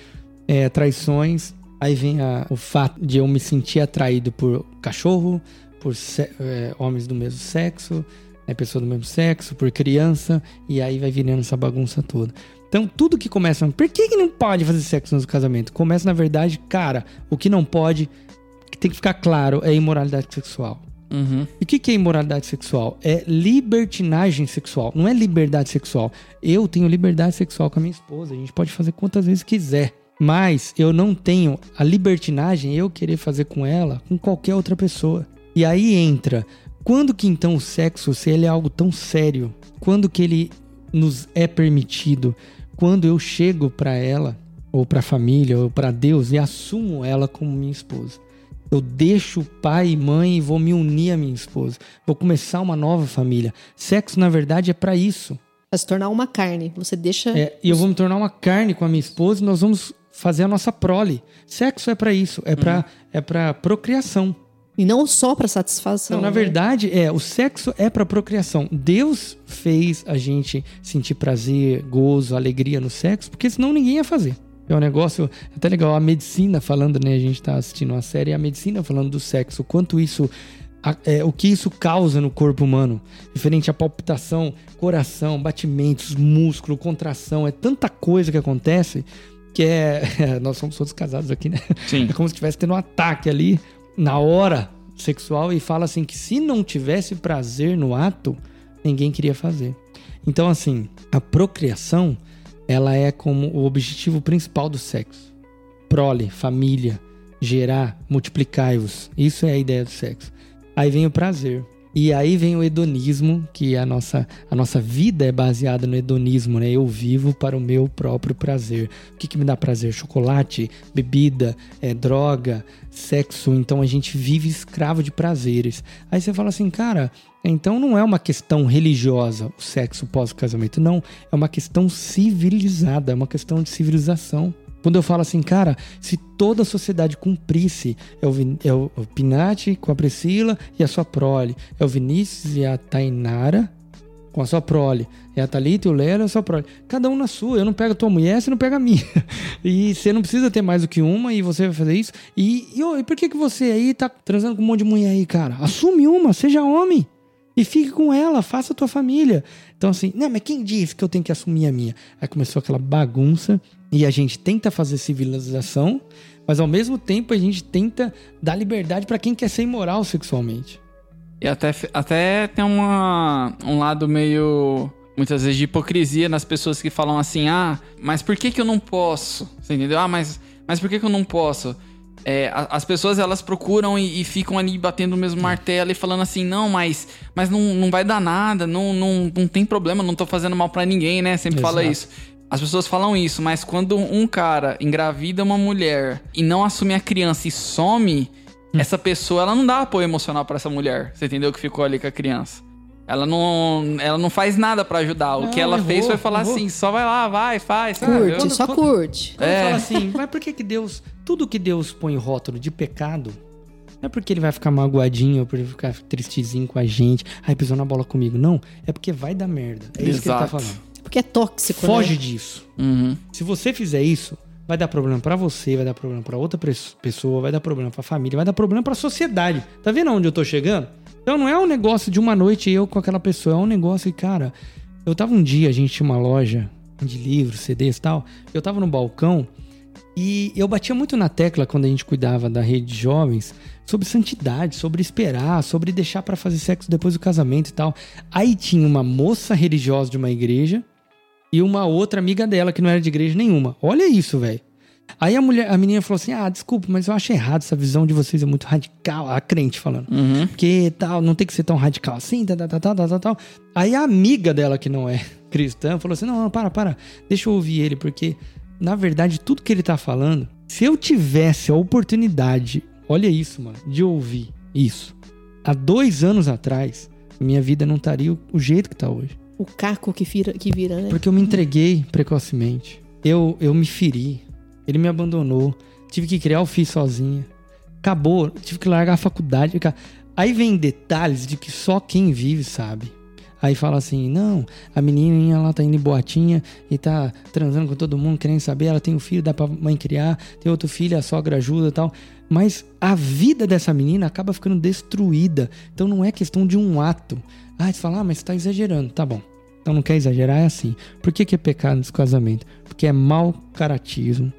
É, traições, aí vem a, o fato de eu me sentir atraído por cachorro, por é, homens do mesmo sexo, né, pessoa do mesmo sexo, por criança, e aí vai virando essa bagunça toda. Então, tudo que começa. Por que, que não pode fazer sexo no casamento? Começa, na verdade, cara, o que não pode, que tem que ficar claro, é imoralidade sexual. Uhum. E o que, que é imoralidade sexual? É libertinagem sexual, não é liberdade sexual. Eu tenho liberdade sexual com a minha esposa, a gente pode fazer quantas vezes quiser. Mas eu não tenho a libertinagem eu querer fazer com ela, com qualquer outra pessoa. E aí entra, quando que então o sexo, se ele é algo tão sério, quando que ele nos é permitido? Quando eu chego para ela, ou para a família, ou para Deus e assumo ela como minha esposa. Eu deixo pai e mãe e vou me unir à minha esposa. Vou começar uma nova família. Sexo, na verdade, é para isso. Para se tornar uma carne. Você deixa. É, e eu vou me tornar uma carne com a minha esposa e nós vamos fazer a nossa prole. Sexo é para isso. É para uhum. é para procriação. E não só para satisfação. Não, na né? verdade, é, o sexo é para procriação. Deus fez a gente sentir prazer, gozo, alegria no sexo, porque senão ninguém ia fazer. É um negócio até legal. A medicina falando, né? A gente tá assistindo uma série, a medicina falando do sexo, o quanto isso. É, o que isso causa no corpo humano, referente à palpitação, coração, batimentos, músculo, contração, é tanta coisa que acontece que é. nós somos todos casados aqui, né? Sim. É como se estivesse tendo um ataque ali na hora sexual e fala assim que se não tivesse prazer no ato, ninguém queria fazer. Então, assim, a procriação ela é como o objetivo principal do sexo. Prole, família, gerar, multiplicai-vos. Isso é a ideia do sexo. Aí vem o prazer. E aí vem o hedonismo, que a nossa, a nossa vida é baseada no hedonismo, né? Eu vivo para o meu próprio prazer. O que, que me dá prazer? Chocolate, bebida, é, droga, sexo. Então a gente vive escravo de prazeres. Aí você fala assim, cara, então não é uma questão religiosa o sexo pós-casamento, não. É uma questão civilizada, é uma questão de civilização. Quando eu falo assim, cara, se toda a sociedade cumprisse, é o, é o Pinati com a Priscila e a sua prole, é o Vinícius e a Tainara com a sua prole, é a Thalita e o Léo e a sua prole. Cada um na sua, eu não pego a tua mulher, você não pega a minha. e você não precisa ter mais do que uma e você vai fazer isso. E, e, oh, e por que, que você aí tá transando com um monte de mulher aí, cara? Assume uma, seja homem. E fique com ela, faça a tua família. Então, assim, não, mas quem disse que eu tenho que assumir a minha? Aí começou aquela bagunça e a gente tenta fazer civilização, mas ao mesmo tempo a gente tenta dar liberdade para quem quer ser imoral sexualmente. E até, até tem uma, um lado meio muitas vezes de hipocrisia nas pessoas que falam assim: ah, mas por que, que eu não posso? Você entendeu? Ah, mas, mas por que, que eu não posso? É, as pessoas elas procuram e, e ficam ali batendo o mesmo martelo e falando assim, não, mas, mas não, não vai dar nada, não, não, não tem problema, não tô fazendo mal pra ninguém, né? Sempre fala Exato. isso. As pessoas falam isso, mas quando um cara engravida uma mulher e não assume a criança e some, Hum. essa pessoa ela não dá apoio emocional pra essa mulher. Você entendeu que ficou ali com a criança? Ela não, ela não faz nada pra ajudar. O Não, que ela errou, fez foi falar errou. assim, só vai lá, vai, faz. sabe? Curte, quando- só quando- curte. Quando É. fala assim, mas por que que Deus... Tudo que Deus põe rótulo de pecado, não é porque ele vai ficar magoadinho ou porque ele vai ficar tristezinho com a gente. Ai, pisou na bola comigo. Não, é porque vai dar merda. É isso que ele tá Exato. falando. Porque é tóxico, Foge né? disso. Uhum. Se você fizer isso, vai dar problema pra você, vai dar problema pra outra pessoa, vai dar problema pra família, vai dar problema pra sociedade. Tá vendo onde eu tô chegando? Então não é um negócio de uma noite eu com aquela pessoa, é um negócio que, cara, eu tava um dia, a gente tinha uma loja de livros, CDs e tal, eu tava no balcão e eu batia muito na tecla quando a gente cuidava da rede de jovens sobre santidade, sobre esperar, sobre deixar pra fazer sexo depois do casamento e tal. Aí tinha uma moça religiosa de uma igreja e uma outra amiga dela que não era de igreja nenhuma. Olha isso, velho. Aí a mulher, a menina falou assim: "Ah, desculpa, mas eu acho errado essa visão de vocês é muito radical", a crente falando. Uhum. Porque tal, não tem que ser tão radical assim, tal, tal, tal, tal, tal. Aí a amiga dela que não é cristã falou assim: "Não, não, para, para. Deixa eu ouvir ele, porque na verdade tudo que ele tá falando, se eu tivesse a oportunidade, olha isso, mano, de ouvir isso. Há dois anos atrás, minha vida não estaria o- o jeito que tá hoje. O caco que vira, que vira né? Porque eu me entreguei precocemente. Eu, eu me feri. Ele me abandonou. Tive que criar o filho sozinha. Acabou. Tive que largar a faculdade. Aí vem detalhes de que só quem vive sabe. Aí fala assim: não, a menininha lá tá indo em boatinha e tá transando com todo mundo, querendo saber. Ela tem um filho, dá pra mãe criar. Tem outro filho, a sogra ajuda e tal. Mas a vida dessa menina acaba ficando destruída. Então não é questão de um ato. Ah, você fala, ah, mas você tá exagerando. Tá bom. Então não quer exagerar, é assim. Por que, que é pecado nesse casamento? Porque é mau caratismo.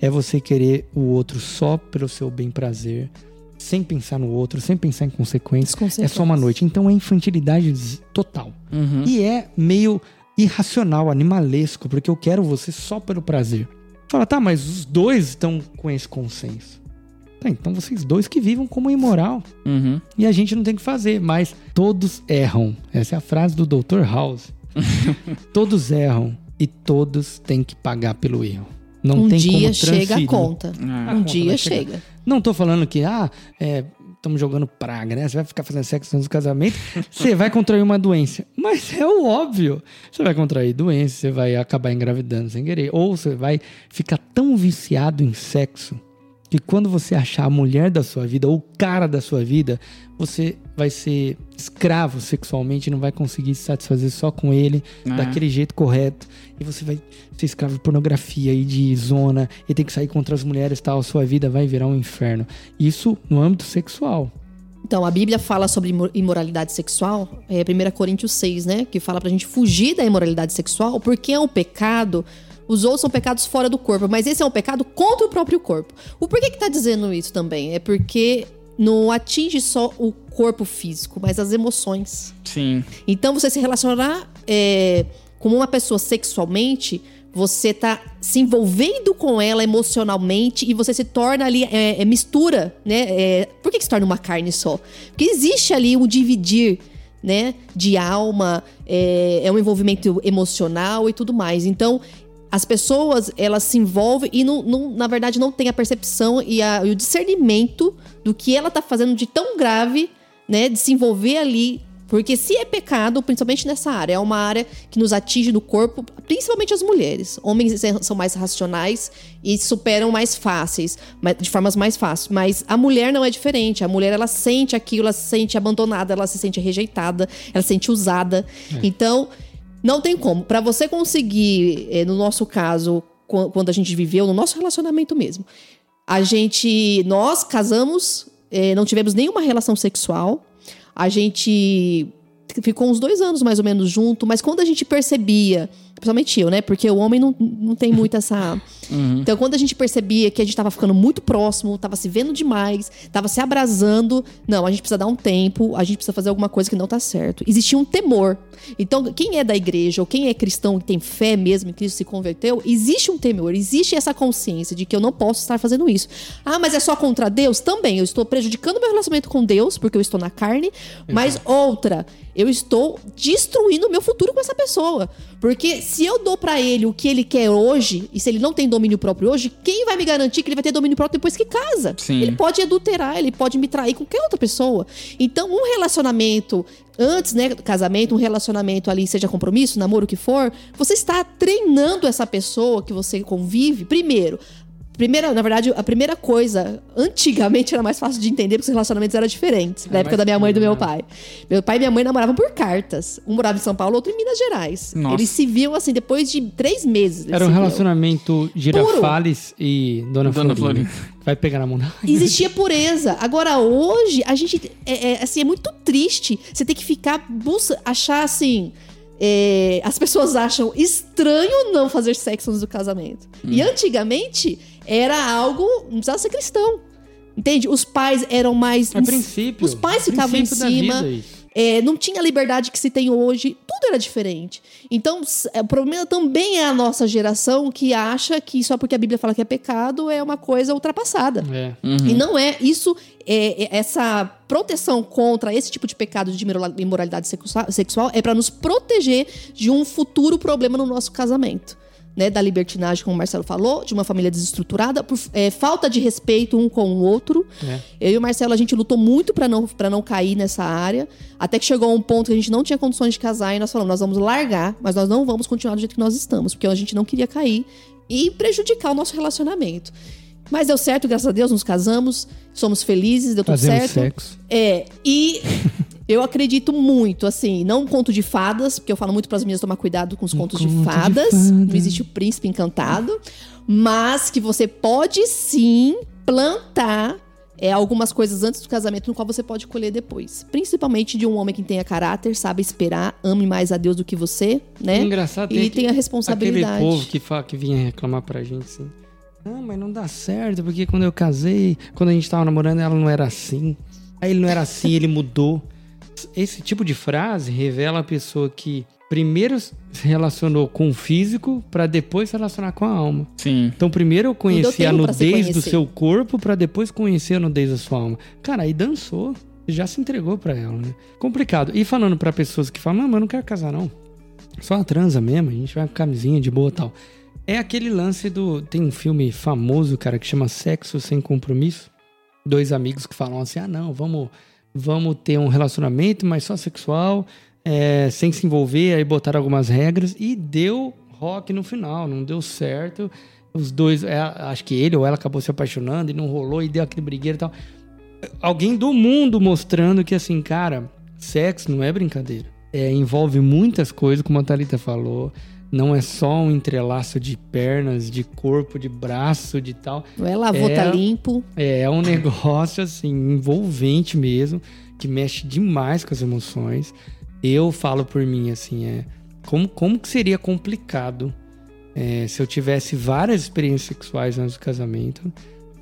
É você querer o outro só pelo seu bem prazer, sem pensar no outro, sem pensar em consequências. É só uma noite. Então é infantilidade total. Uhum. E é meio irracional, animalesco, porque eu quero você só pelo prazer. Fala, tá, mas os dois estão com esse consenso. Tá, então vocês dois que vivam como imoral. Uhum. E a gente não tem que fazer, mas todos erram. Essa é a frase do Dr. House. todos erram e todos têm que pagar pelo erro. Não um tem dia como chega a conta. É. A Um conta dia vai chegar. chega. Não tô falando que, ah, estamos jogando praga, né? Você vai ficar fazendo sexo antes do casamento, você vai contrair uma doença. Mas é o óbvio. Você vai contrair doença, você vai acabar engravidando sem querer. Ou você vai ficar tão viciado em sexo que quando você achar a mulher da sua vida ou o cara da sua vida, você vai ser escravo sexualmente, não vai conseguir se satisfazer só com ele, É. daquele jeito correto. E você vai ser escravo de pornografia e de zona, e tem que sair contra as mulheres e tal. A sua vida vai virar um inferno. Isso no âmbito sexual. Então, a Bíblia fala sobre imo- imoralidade sexual, é 1 Coríntios 6, né? Que fala pra gente fugir da imoralidade sexual, porque é um pecado. Os outros são pecados fora do corpo, mas esse é um pecado contra o próprio corpo. O porquê que tá dizendo isso também? É porque não atinge só o corpo físico, mas as emoções. Sim. Então, você se relacionar é, com uma pessoa sexualmente, você tá se envolvendo com ela emocionalmente e você se torna ali, é, é mistura, né? É, por que, que se torna uma carne só? Porque existe ali um dividir, né? De alma, é, é um envolvimento emocional e tudo mais. Então, as pessoas, elas se envolvem e, não, não- na verdade, não têm a percepção e, a- e o discernimento do que ela tá fazendo de tão grave, né? De se envolver ali. Porque se é pecado, principalmente nessa área, é uma área que nos atinge no corpo, principalmente as mulheres. Homens são mais racionais e superam mais fáceis, de formas mais fáceis. Mas a mulher não é diferente. A mulher, ela sente aquilo, ela se sente abandonada, ela se sente rejeitada, ela se sente usada. Então, não tem como. Pra você conseguir, eh, no nosso caso, qu- quando a gente viveu, no nosso relacionamento mesmo, a gente, nós casamos, eh, não tivemos nenhuma relação sexual. A gente ficou uns dois anos mais ou menos junto, mas quando a gente percebia, principalmente eu, né? Porque o homem não, não tem muito essa, Então, quando a gente percebia que a gente tava ficando muito próximo, tava se vendo demais, tava se abrasando, não, a gente precisa dar um tempo, a gente precisa fazer alguma coisa que não tá certo. Existia um temor. Então, quem é da igreja ou quem é cristão e tem fé mesmo em Cristo se converteu, existe um temor, existe essa consciência de que eu não posso estar fazendo isso. Ah, mas é só contra Deus? Também, eu estou prejudicando meu relacionamento com Deus, porque eu estou na carne, mas outra, eu estou destruindo o meu futuro com essa pessoa. Porque se eu dou pra ele o que ele quer hoje, e se ele não tem domínio próprio hoje, quem vai me garantir que ele vai ter domínio próprio depois que casa? Sim. Ele pode adulterar, ele pode me trair com qualquer outra pessoa. Então, um relacionamento antes, né, do casamento, um relacionamento ali, seja compromisso, namoro, o que for, você está treinando essa pessoa que você convive, primeiro, Primeira, na verdade, a primeira coisa, antigamente era mais fácil de entender porque os relacionamentos eram diferentes. na Era época da minha mãe e do meu puro, pai. Meu pai e minha mãe namoravam por cartas. Um morava em São Paulo, outro em Minas Gerais. Nossa. Eles se viam assim depois de três meses. Era um relacionamento Girafales e Dona, Dona Florinda. Vai pegar na mão. Existia pureza. Agora, hoje, a gente. É, é, assim, é muito triste. Você tem que ficar. Busca, achar assim. é, as pessoas acham estranho não fazer sexo antes do casamento. E antigamente era algo. Não precisava ser cristão. Entende? Os pais eram mais. É princípio. Os pais ficavam em cima. isso. É, não tinha a liberdade que se tem hoje, tudo era diferente. Então, é, o problema também é a nossa geração que acha que só porque a Bíblia fala que é pecado é uma coisa ultrapassada. É. E não é isso, é, é- essa proteção contra esse tipo de pecado de imora- imoralidade sexua- sexual é para nos proteger de um futuro problema no nosso casamento. Né, da libertinagem, como o Marcelo falou, de uma família desestruturada, por é, falta de respeito um com o outro. É. Eu e o Marcelo, a gente lutou muito para não, pra não cair nessa área, até que chegou a um ponto que a gente não tinha condições de casar e nós falamos, nós vamos largar, mas nós não vamos continuar do jeito que nós estamos, porque a gente não queria cair e prejudicar o nosso relacionamento. Mas deu certo, graças a Deus, nos casamos, somos felizes, deu tudo Fazemos certo. sexo. É, e eu acredito muito, assim, não um conto de fadas, porque eu falo muito para as meninas tomar cuidado com os contos de conto de fadas. fada. Não existe o príncipe encantado, mas que você pode sim plantar é, algumas coisas antes do casamento no qual você pode colher depois. Principalmente de um homem que tenha caráter, sabe esperar, ame mais a Deus do que você, né? Engraçado, E tem tem a responsabilidade. Aquele povo que, fala, que vinha reclamar pra gente assim. Não, mas não dá certo, porque quando eu casei, quando a gente tava namorando, ela não era assim. Aí ele não era assim, ele mudou. Esse tipo de frase revela a pessoa que primeiro se relacionou com o físico pra depois se relacionar com a alma. Sim. Então primeiro eu conheci a se nudez do seu corpo pra depois conhecer a nudez da sua alma. Cara, aí dançou. Já se entregou pra ela, né? Complicado. E falando pra pessoas que falam, não, mas eu não quero casar não. Só uma transa mesmo, a gente vai com camisinha de boa e tal. É aquele lance do. Tem um filme famoso, cara, que chama Sexo Sem Compromisso. Dois amigos que falam assim: ah, não, vamos, vamos ter um relacionamento, mas só sexual, é, sem se envolver, aí botaram algumas regras e deu rock no final, não deu certo. Os dois, é, acho que ele ou ela acabou se apaixonando e não rolou e deu aquele brigueiro e tal. Alguém do mundo mostrando que, assim, cara, sexo não é brincadeira. É, envolve muitas coisas, como a Thalita falou. Não é só um entrelaço de pernas, de corpo, de braço, de tal. Não é lavou, É. tá limpo. É um negócio, assim, envolvente mesmo, que mexe demais com as emoções. Eu falo por mim, assim, é... Como, como que seria complicado é, se eu tivesse várias experiências sexuais antes do casamento?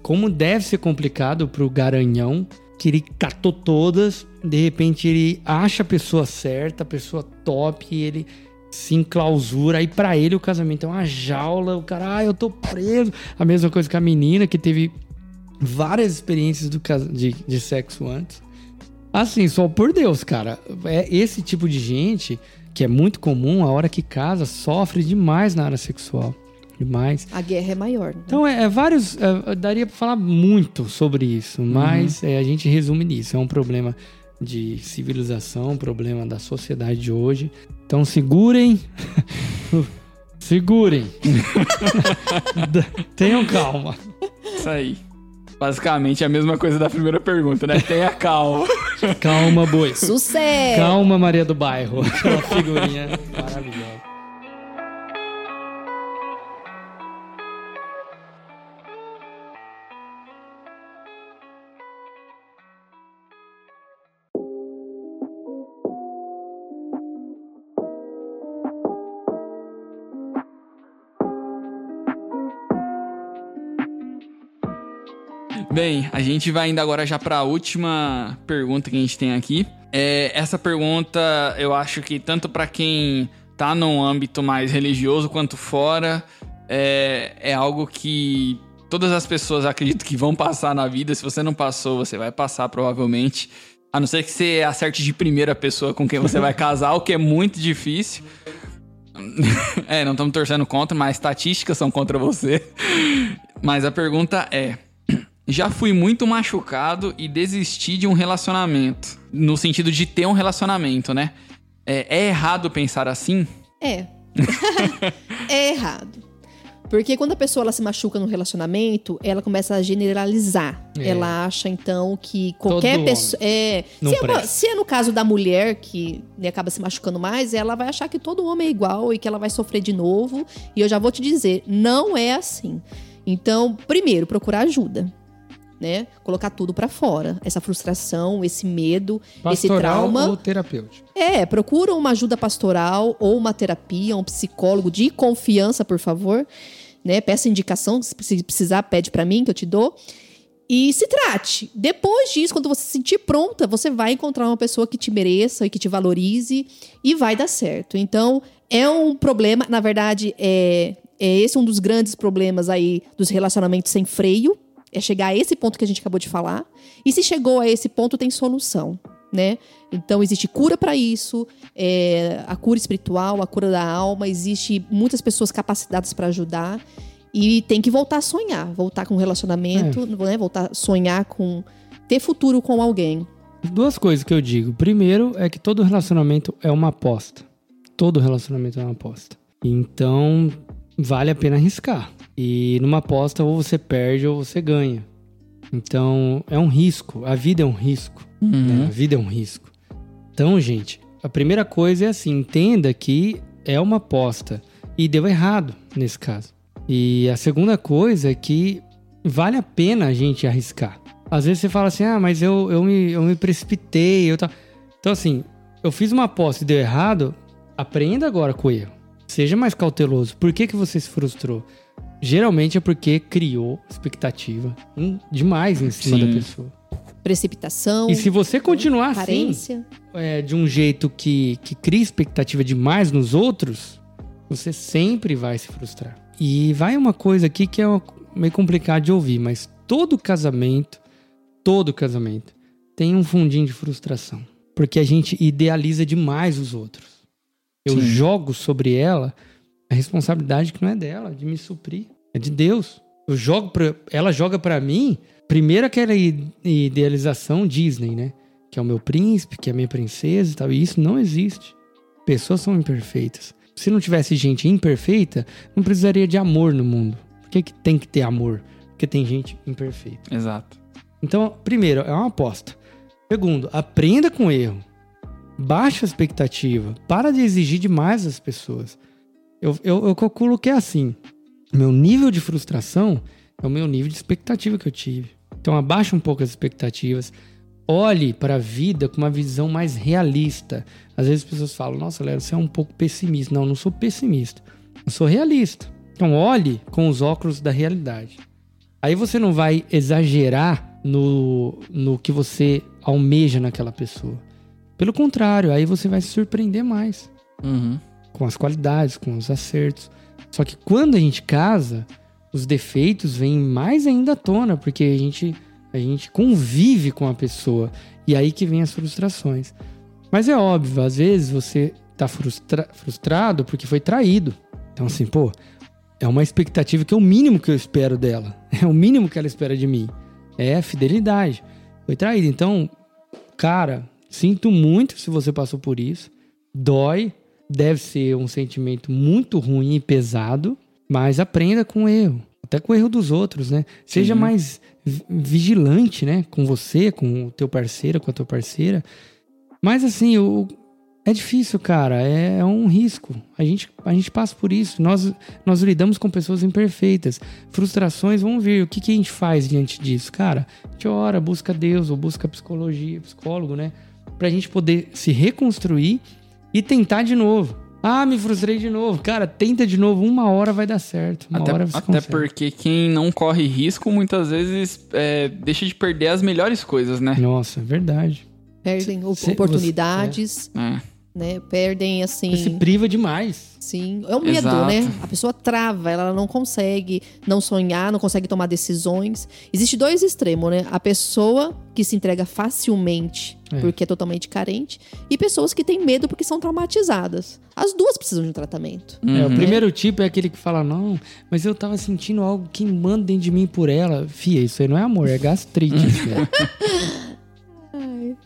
Como deve ser complicado pro garanhão, que ele catou todas, de repente ele acha a pessoa certa, a pessoa top, e ele se enclausura. Aí pra ele o casamento é uma jaula, o cara, ah, eu tô preso. A mesma coisa que a menina que teve várias experiências do cas- de, de sexo antes. Assim, só por Deus, cara. É esse tipo de gente que é muito comum, a hora que casa, sofre demais na área sexual. Demais. A guerra é maior. né? Então, é, é vários. é, daria pra falar muito sobre isso, mas é, a gente resume nisso. É um problema de civilização, problema da sociedade de hoje. Então, segurem. segurem. Tenham calma. Isso aí. Basicamente é a mesma coisa da primeira pergunta, né? Tenha calma. Calma, boi. Sucesso! Calma, Maria do Bairro. Aquela figurinha maravilhosa. Bem, a gente vai indo agora já para a última pergunta que a gente tem aqui. É, essa pergunta eu acho que tanto para quem tá num âmbito mais religioso quanto fora é, é algo que todas as pessoas acredito que vão passar na vida. Se você não passou, você vai passar provavelmente. A não ser que você acerte de primeira pessoa com quem você vai casar, o que é muito difícil. é, não estamos torcendo contra, mas estatísticas são contra você. Mas a pergunta é: já fui muito machucado e desisti de um relacionamento. No sentido de ter um relacionamento, né? É, é errado pensar assim? É. é errado. Porque quando a pessoa ela se machuca no relacionamento, ela começa a generalizar. É. Ela acha, então, que qualquer Todo pessoa. É, se é, se, é, no caso da mulher que né, acaba se machucando mais, ela vai achar que todo homem é igual e que ela vai sofrer de novo. E eu já vou te dizer, não é assim. Então, primeiro, procurar ajuda. Né? Colocar tudo para fora. Essa frustração, esse medo, pastoral esse trauma. ou terapêutico? É, procura uma ajuda pastoral ou uma terapia, um psicólogo de confiança, por favor né? Peça indicação, se precisar, pede para mim que eu te dou. E se trate. Depois disso, quando você se sentir pronta, você vai encontrar uma pessoa que te mereça e que te valorize e vai dar certo. Então, é um problema, na verdade, é, é esse um dos grandes problemas aí dos relacionamentos sem freio. É chegar a esse ponto que a gente acabou de falar. E se chegou a esse ponto, tem solução né? Então existe cura para isso, é, a cura espiritual, a cura da alma, existe muitas pessoas capacitadas para ajudar e tem que voltar a sonhar, voltar com relacionamento, é. né? Voltar a sonhar com ter futuro com alguém. Duas coisas que eu digo. Primeiro é que todo relacionamento é uma aposta. Todo relacionamento é uma aposta. Então vale a pena arriscar. E numa aposta ou você perde ou você ganha. Então é um risco. A vida é um risco. Uhum. Né? A vida é um risco. Então, gente, a primeira coisa é assim: entenda que é uma aposta. E deu errado nesse caso. E a segunda coisa é que vale a pena a gente arriscar. Às vezes você fala assim: ah, mas eu, eu, me, eu me precipitei. Eu tá... Então, assim, eu fiz uma aposta e deu errado. Aprenda agora com o erro. Seja mais cauteloso. Por que, que você se frustrou? Geralmente é porque criou expectativa demais em cima Sim. da pessoa precipitação. E se você continuar assim, é, de um jeito que, que cria expectativa demais nos outros, você sempre vai se frustrar. E vai uma coisa aqui que é meio complicado de ouvir, mas todo casamento, todo casamento, tem um fundinho de frustração. Porque a gente idealiza demais os outros. Eu Sim. jogo sobre ela a responsabilidade que não é dela, de me suprir. É de Deus. Eu jogo pra, ela joga para mim Primeiro aquela idealização Disney, né? Que é o meu príncipe, que é a minha princesa e tal. E isso não existe. Pessoas são imperfeitas. Se não tivesse gente imperfeita, não precisaria de amor no mundo. Por que, que tem que ter amor? Porque tem gente imperfeita. Exato. Então, primeiro, é uma aposta. Segundo, aprenda com o erro. Baixa a expectativa. Para de exigir demais das pessoas. Eu, eu, eu calculo que é assim. Meu nível de frustração é o meu nível de expectativa que eu tive. Então abaixe um pouco as expectativas. Olhe para a vida com uma visão mais realista. Às vezes as pessoas falam: Nossa, Léo, você é um pouco pessimista. Não, eu não sou pessimista. Eu sou realista. Então olhe com os óculos da realidade. Aí você não vai exagerar no, no que você almeja naquela pessoa. Pelo contrário, aí você vai se surpreender mais. Uhum. Com as qualidades, com os acertos. Só que quando a gente casa, os defeitos vêm mais ainda à tona, porque a gente, a gente convive com a pessoa. E aí que vem as frustrações. Mas é óbvio, às vezes você tá frustra frustrado porque foi traído. Então, assim, pô, é uma expectativa que é o mínimo que eu espero dela. É o mínimo que ela espera de mim. É a fidelidade. Foi traído. Então, cara, sinto muito se você passou por isso. Dói. Deve ser um sentimento muito ruim e pesado. Mas aprenda com o erro, até com o erro dos outros, né? Seja Sim. mais vigilante, né? Com você, com o teu parceiro, com a tua parceira. Mas assim, o, é difícil, cara. É, é, um risco. A gente, a gente passa por isso. Nós, nós lidamos com pessoas imperfeitas. Frustrações vão vir. O que, que a gente faz diante disso? Cara, a gente ora, busca Deus ou busca psicologia, psicólogo, né? Pra gente poder se reconstruir e tentar de novo. Ah, me frustrei de novo. Cara, tenta de novo, uma hora vai dar certo. Uma até hora você até consegue. porque quem não corre risco muitas vezes é, deixa de perder as melhores coisas, né? Nossa, é verdade. Perdem op- Cê- oportunidades, É. né? Perdem, assim... Se priva demais. Sim, é o medo, Exato. né? A pessoa trava, ela não consegue não sonhar, não consegue tomar decisões. Existe dois extremos, né? A pessoa que se entrega facilmente É. porque é totalmente carente e pessoas que têm medo porque são traumatizadas. As duas precisam de um tratamento. É, o Uhum. primeiro tipo é aquele que fala, não, mas eu tava sentindo algo queimando dentro de mim por ela. Fia, isso aí não é amor, é gastrite.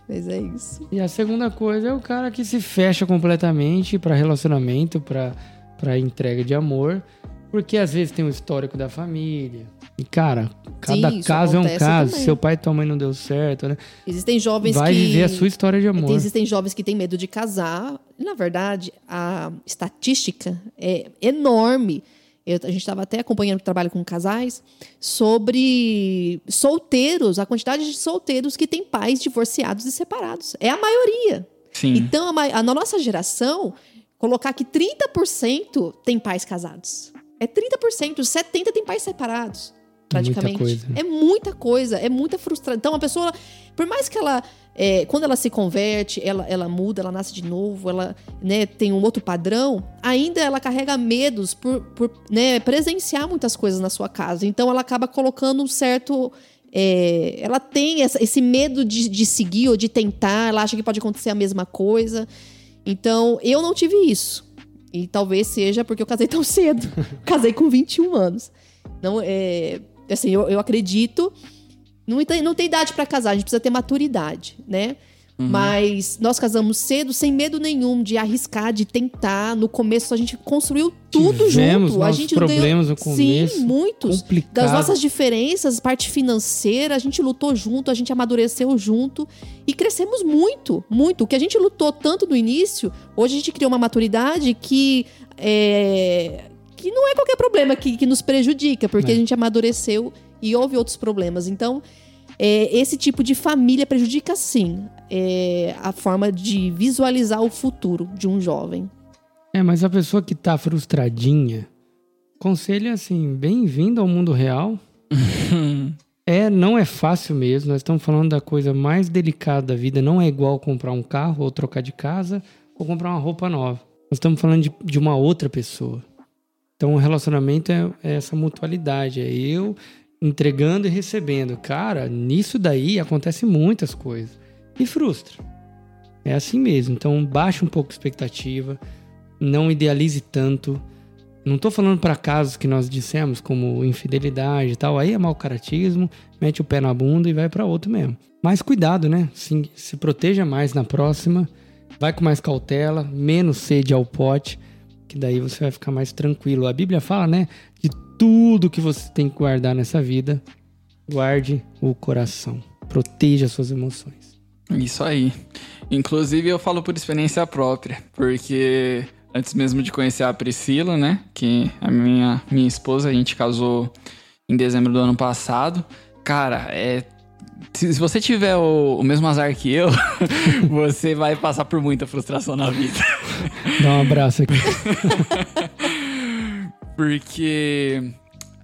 mas é isso. e a segunda coisa é o cara que se fecha completamente pra relacionamento, pra pra entrega de amor, porque às vezes tem o histórico da família. E, cara, cada Sim, caso é um caso. também. Seu pai e tua mãe não deu certo, né? Existem jovens Vai que viver a sua história de amor. Existem jovens que têm medo de casar. E, na verdade, a estatística é enorme. Eu- a gente estava até acompanhando o trabalho com casais sobre solteiros, a quantidade de solteiros que têm pais divorciados e separados. É a maioria. Sim. Então, a, a- na nossa geração, colocar que 30% tem pais casados. É 30%, 70% tem pais separados. Muita Praticamente. coisa, né? É muita coisa, é muita frustração. Então, a pessoa, por mais que ela. é, quando ela se converte, ela, ela muda, ela nasce de novo, ela né, tem um outro padrão, ainda ela carrega medos por, por né, presenciar muitas coisas na sua casa. Então, ela acaba colocando um certo. é, ela tem essa- esse medo de, de seguir ou de tentar, ela acha que pode acontecer a mesma coisa. Então, eu não tive isso. E talvez seja porque eu casei tão cedo. casei com 21 anos. Não, é, assim, eu, eu acredito. Não tem, não tem idade para casar, a gente precisa ter maturidade, né? Mas nós casamos cedo, sem medo nenhum de arriscar, de tentar. No começo a gente construiu tudo Tivemos junto. A gente não ganhou- problemas no começo, Sim, muitos. Complicado. Das nossas diferenças, parte financeira, a gente lutou junto, a gente amadureceu junto e crescemos muito, muito. O que a gente lutou tanto no início, hoje a gente criou uma maturidade que é, que não é qualquer problema que, que nos prejudica, porque É. a gente amadureceu e houve outros problemas. Então, é, esse tipo de família prejudica sim é, a forma de visualizar o futuro de um jovem. É, mas a pessoa que tá frustradinha, conselho é assim, bem-vindo ao mundo real. É, não é fácil mesmo. Nós estamos falando da coisa mais delicada da vida. Não é igual comprar um carro ou trocar de casa ou comprar uma roupa nova. Nós estamos falando de, de uma outra pessoa. Então, o relacionamento é, é essa mutualidade. É eu entregando e recebendo. Cara, nisso daí acontece muitas coisas. E frustra. É assim mesmo. Então, baixe um pouco a expectativa. Não idealize tanto. Não tô falando para casos que nós dissemos, como infidelidade e tal. Aí é mau caratismo, mete o pé na bunda e vai para outro mesmo. Mas cuidado, né? Se, se proteja mais na próxima. Vai com mais cautela, menos sede ao pote, que daí você vai ficar mais tranquilo. A Bíblia fala, né? De tudo que você tem que guardar nessa vida, guarde o coração. Proteja suas emoções. Isso aí. Inclusive, eu falo por experiência própria, porque antes mesmo de conhecer a Priscila, né? Que a minha, minha esposa, a gente casou em dezembro do ano passado. Cara, é. Se você tiver o, o mesmo azar que eu, você vai passar por muita frustração na vida. Dá um abraço aqui. Porque,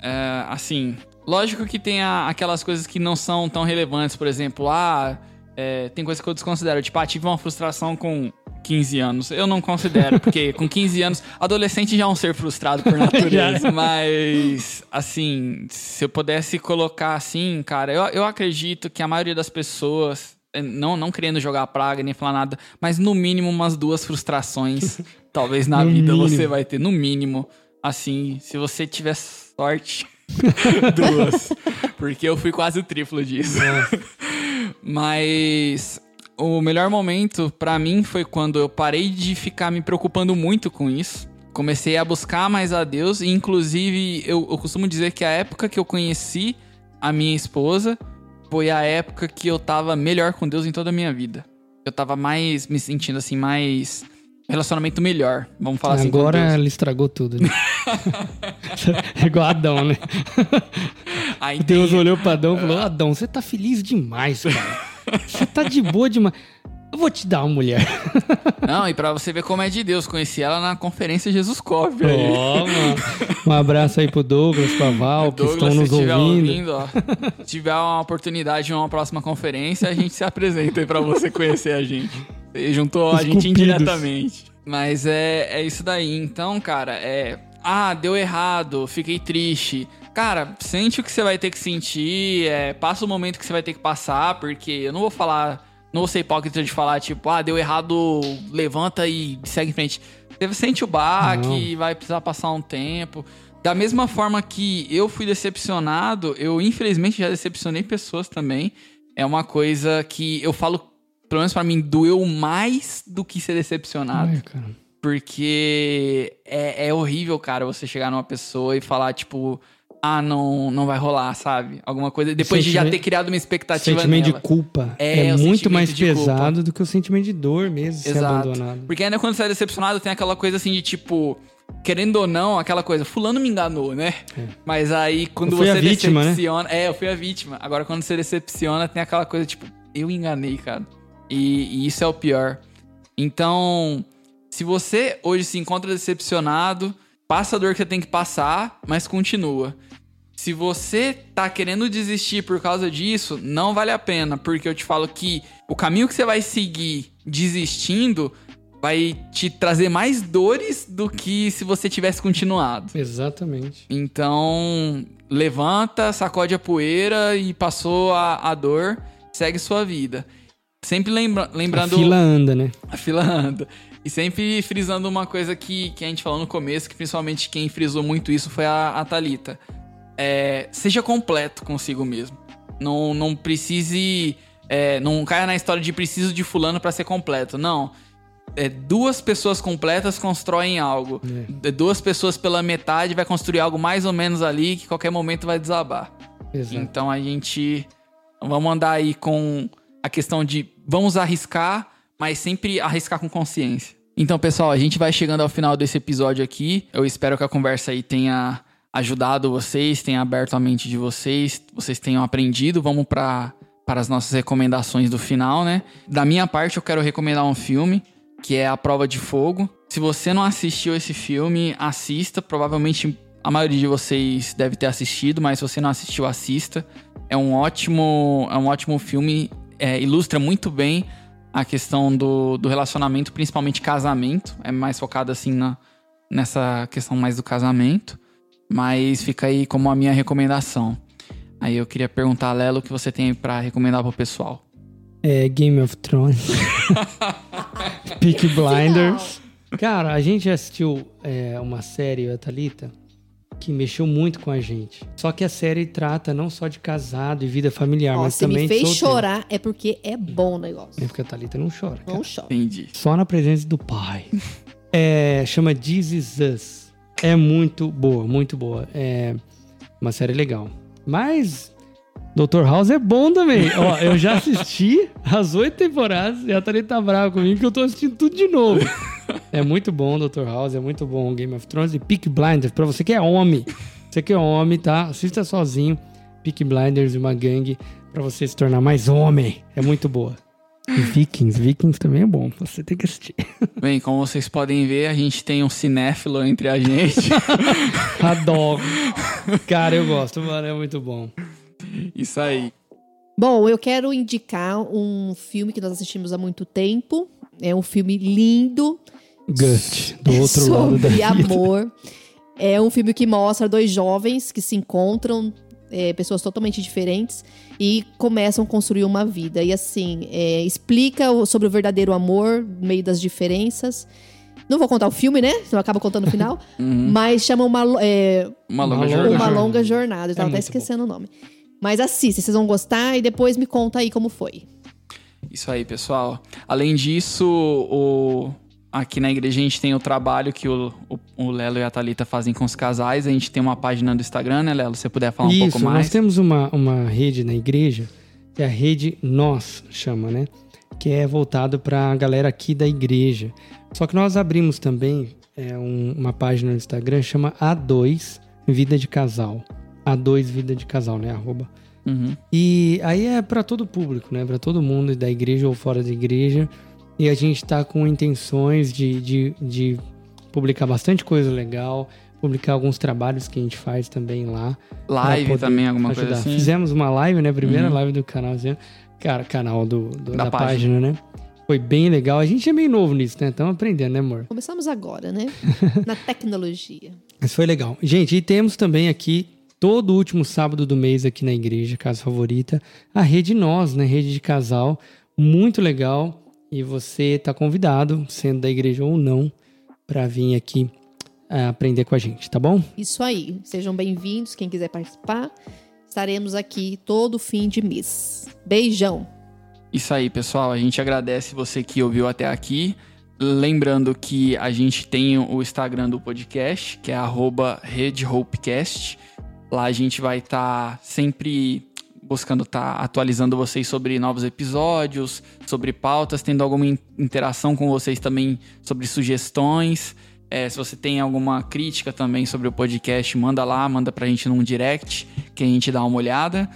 é, assim, lógico que tem a- aquelas coisas que não são tão relevantes, por exemplo, ah, é, tem coisa que eu desconsidero. Tipo, ah, tive uma frustração com 15 anos. Eu não considero, porque com 15 anos, adolescente já é um ser frustrado por natureza. Mas, assim, se eu pudesse colocar assim, cara, eu, eu acredito que a maioria das pessoas, é, não, não querendo jogar praga nem falar nada, mas no mínimo umas duas frustrações, talvez na No vida mínimo. você vai ter, no mínimo. Assim, se você tiver sorte, duas. Porque eu fui quase o triplo disso. Mas o melhor momento pra mim foi quando eu parei de ficar me preocupando muito com isso. Comecei a buscar mais a Deus e inclusive eu, eu costumo dizer que a época que eu conheci a minha esposa foi a época que eu tava melhor com Deus em toda a minha vida. Eu tava mais me sentindo assim mais relacionamento melhor, vamos falar assim Agora Deus. ela estragou tudo, né? é igual Adão, né? Aí Deus tem- olhou pra Adão e falou: Adão, você tá feliz demais, cara. Você tá de boa demais. Eu vou te dar uma mulher. Não, e pra você ver como é de Deus, conheci ela na conferência Jesus. Ó, mano. Um abraço aí pro Douglas, pra Val, que Douglas, estão nos ouvindo. ouvindo, ó, se tiver uma oportunidade em uma próxima conferência, a gente se apresenta aí pra você conhecer a gente. Você juntou a Os gente cupidos. indiretamente. Mas é, é isso daí. Então, cara, é. Ah, deu errado, fiquei triste. Cara, sente o que você vai ter que sentir, é, passa o momento que você vai ter que passar, porque eu não vou falar. Não vou ser hipócrita de falar, tipo, ah, deu errado, levanta e segue em frente. Você sente o baque, vai precisar passar um tempo. Da mesma forma que eu fui decepcionado, eu infelizmente já decepcionei pessoas também. É uma coisa que eu falo, pelo menos pra mim, doeu mais do que ser decepcionado. Ai, cara. Porque é, é horrível, cara, você chegar numa pessoa e falar, tipo, ah, não, não vai rolar, sabe? Alguma coisa. Depois de já ter criado uma expectativa sentimento nela. de culpa É, é, muito mais de culpa. pesado do que o sentimento de dor mesmo, ser Exato. abandonado. Porque ainda quando você é decepcionado, tem aquela coisa assim de tipo, querendo ou não, aquela coisa, fulano me enganou, né? Mas aí quando você vítima, né? decepciona. É, eu fui a vítima. Agora quando você decepciona, tem aquela coisa tipo, eu enganei, cara. E, e isso é o pior. Então, se você hoje se encontra decepcionado, passa a dor que você tem que passar, mas continua. Se você tá querendo desistir por causa disso, não vale a pena, porque eu te falo que o caminho que você vai seguir desistindo vai te trazer mais dores do que se você tivesse continuado. Exatamente. Então, levanta, sacode a poeira e passou a, a dor, segue sua vida. Sempre lembra, lembrando. A fila anda, né? A fila anda. E sempre frisando uma coisa que, que a gente falou no começo, que principalmente quem frisou muito isso foi a, a Thalita. É, seja completo consigo mesmo. Não, não precise. é, não caia na história de preciso de fulano pra ser completo. Não. É, duas pessoas completas constroem algo. É, Duas pessoas pela metade vai construir algo mais ou menos ali que qualquer momento vai desabar. Exato. Então a gente vamos andar aí com a questão de vamos arriscar, mas sempre arriscar com consciência. Então, pessoal, a gente vai chegando ao final desse episódio aqui. Eu espero que a conversa aí tenha ajudado vocês, tenha aberto a mente de vocês, vocês tenham aprendido. Vamos para para as nossas recomendações do final, né? Da minha parte, eu quero recomendar um filme que é A Prova de Fogo. Se você não assistiu esse filme, assista. Provavelmente a maioria de vocês deve ter assistido, mas se você não assistiu, assista. É um ótimo, é um ótimo filme, é, ilustra muito bem a questão do, do relacionamento, principalmente casamento. É mais focado assim na, nessa questão mais do casamento. Mas fica aí como a minha recomendação. Aí eu queria perguntar, Lelo, o que você tem pra recomendar pro pessoal? É Game of Thrones. Peak Blinders. Cara, a gente assistiu é, uma série, a Thalita, que mexeu muito com a gente. Só que a série trata não só de casado e vida familiar, Ó, mas se também me de fez chorar, é porque é bom o negócio. É porque a Thalita não chora. cara. Não chora. Entendi. Só na presença do pai. É, chama This Is Us. É muito boa, muito boa. É uma série legal. Mas Dr. House é bom também. Ó, eu já assisti as oito temporadas e a Thalita tá brava comigo que eu tô assistindo tudo de novo. É muito bom Dr. House, é muito bom Game of Thrones e Peak Blinders. Pra você que é homem, você que é homem, tá? Assista sozinho. Peak Blinders e uma gangue pra você se tornar mais homem. É muito boa. E Vikings, Vikings também é bom. Você tem que assistir. Bem, como vocês podem ver, a gente tem um cinéfilo entre a gente. Adoro. Cara, eu gosto, mano. É muito bom. Isso aí. Bom, eu quero indicar um filme que nós assistimos há muito tempo. É um filme lindo. Gust, do outro lado da sobre vida. amor. É um filme que mostra dois jovens que se encontram, é, pessoas totalmente diferentes, e começam a construir uma vida. E assim, é, explica sobre o verdadeiro amor no meio das diferenças. Não vou contar o filme, né? Senão acaba contando o final. Mas chama uma, é, Uma longa Uma jornada. uma longa jornada. Eu tava É até esquecendo o nome. Mas assista, vocês vão gostar e depois me conta aí como foi. Isso aí, pessoal. Além disso, o... aqui na igreja a gente tem o trabalho que o, o, Lelo e a Thalita fazem com os casais. A gente tem uma página do Instagram, né, Lelo? Se você puder falar um Isso, pouco nós mais. temos uma, uma rede na igreja, que é a rede Nós, chama, né? Que é voltado pra galera aqui da igreja. Só que nós abrimos também é, um- uma página no Instagram, chama A2 Vida de Casal. A2 Vida de Casal, né? Arroba Uhum. E aí é para todo público, né? Para todo mundo, da igreja ou fora da igreja. E a gente tá com intenções de, de, de publicar bastante coisa legal, publicar alguns trabalhos que a gente faz também lá. Live também, alguma ajudar. coisa assim. Fizemos uma live, né? Primeira Uhum. live do canal, cara, canal do, do- Da da, página. página. né? Foi bem legal. A gente é meio novo nisso, né? Estamos aprendendo, né, amor? Começamos agora, né? Na tecnologia. Mas foi legal. Gente, e temos também aqui, todo último sábado do mês aqui na igreja, Casa Favorita, a Rede Nós, né? Rede de casal. Muito legal. E você está convidado, sendo da igreja ou não, para vir aqui eh, aprender com a gente, tá bom? Isso aí. Sejam bem-vindos. Quem quiser participar, estaremos aqui todo fim de mês. Beijão. Isso aí, pessoal. A gente agradece você que ouviu até aqui. Lembrando que a gente tem o Instagram do podcast, que é arroba RedHopeCast. Lá a gente vai estar sempre buscando estar atualizando vocês sobre novos episódios, sobre pautas, tendo alguma in- interação com vocês também sobre sugestões. É, se você tem alguma crítica também sobre o podcast, manda lá, manda pra gente num direct, que a gente dá uma olhada.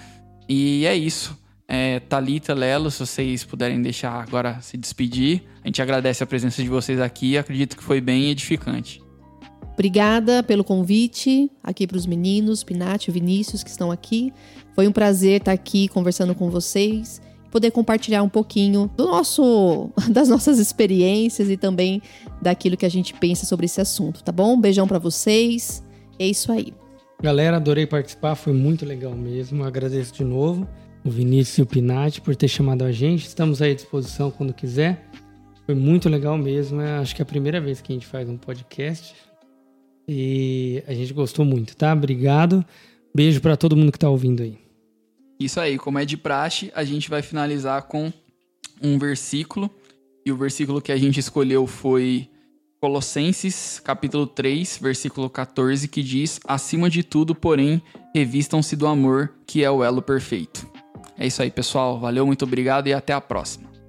E é isso. É, Thalita, Lelo, se vocês puderem deixar agora se despedir. A gente agradece a presença de vocês aqui. Acredito que foi bem edificante. Obrigada pelo convite aqui para os meninos, Pinati e Vinícius, que estão aqui. Foi um prazer estar aqui conversando com vocês, poder compartilhar um pouquinho do nosso, das nossas experiências e também daquilo que a gente pensa sobre esse assunto, tá bom? Beijão para vocês. É isso aí. Galera, adorei participar, foi muito legal mesmo. Agradeço de novo o Vinícius e o Pinati por ter chamado a gente. Estamos aí à disposição quando quiser. Foi muito legal mesmo. é, acho que é a primeira vez que a gente faz um podcast. E a gente gostou muito, tá? Obrigado. Beijo pra todo mundo que tá ouvindo aí. Isso aí, como é de praxe, a gente vai finalizar com um versículo. E o versículo que a gente escolheu foi Colossenses, capítulo 3, versículo 14, que diz: Acima de tudo, porém, revistam-se do amor, que é o elo perfeito. É isso aí, pessoal. Valeu, muito obrigado e até a próxima.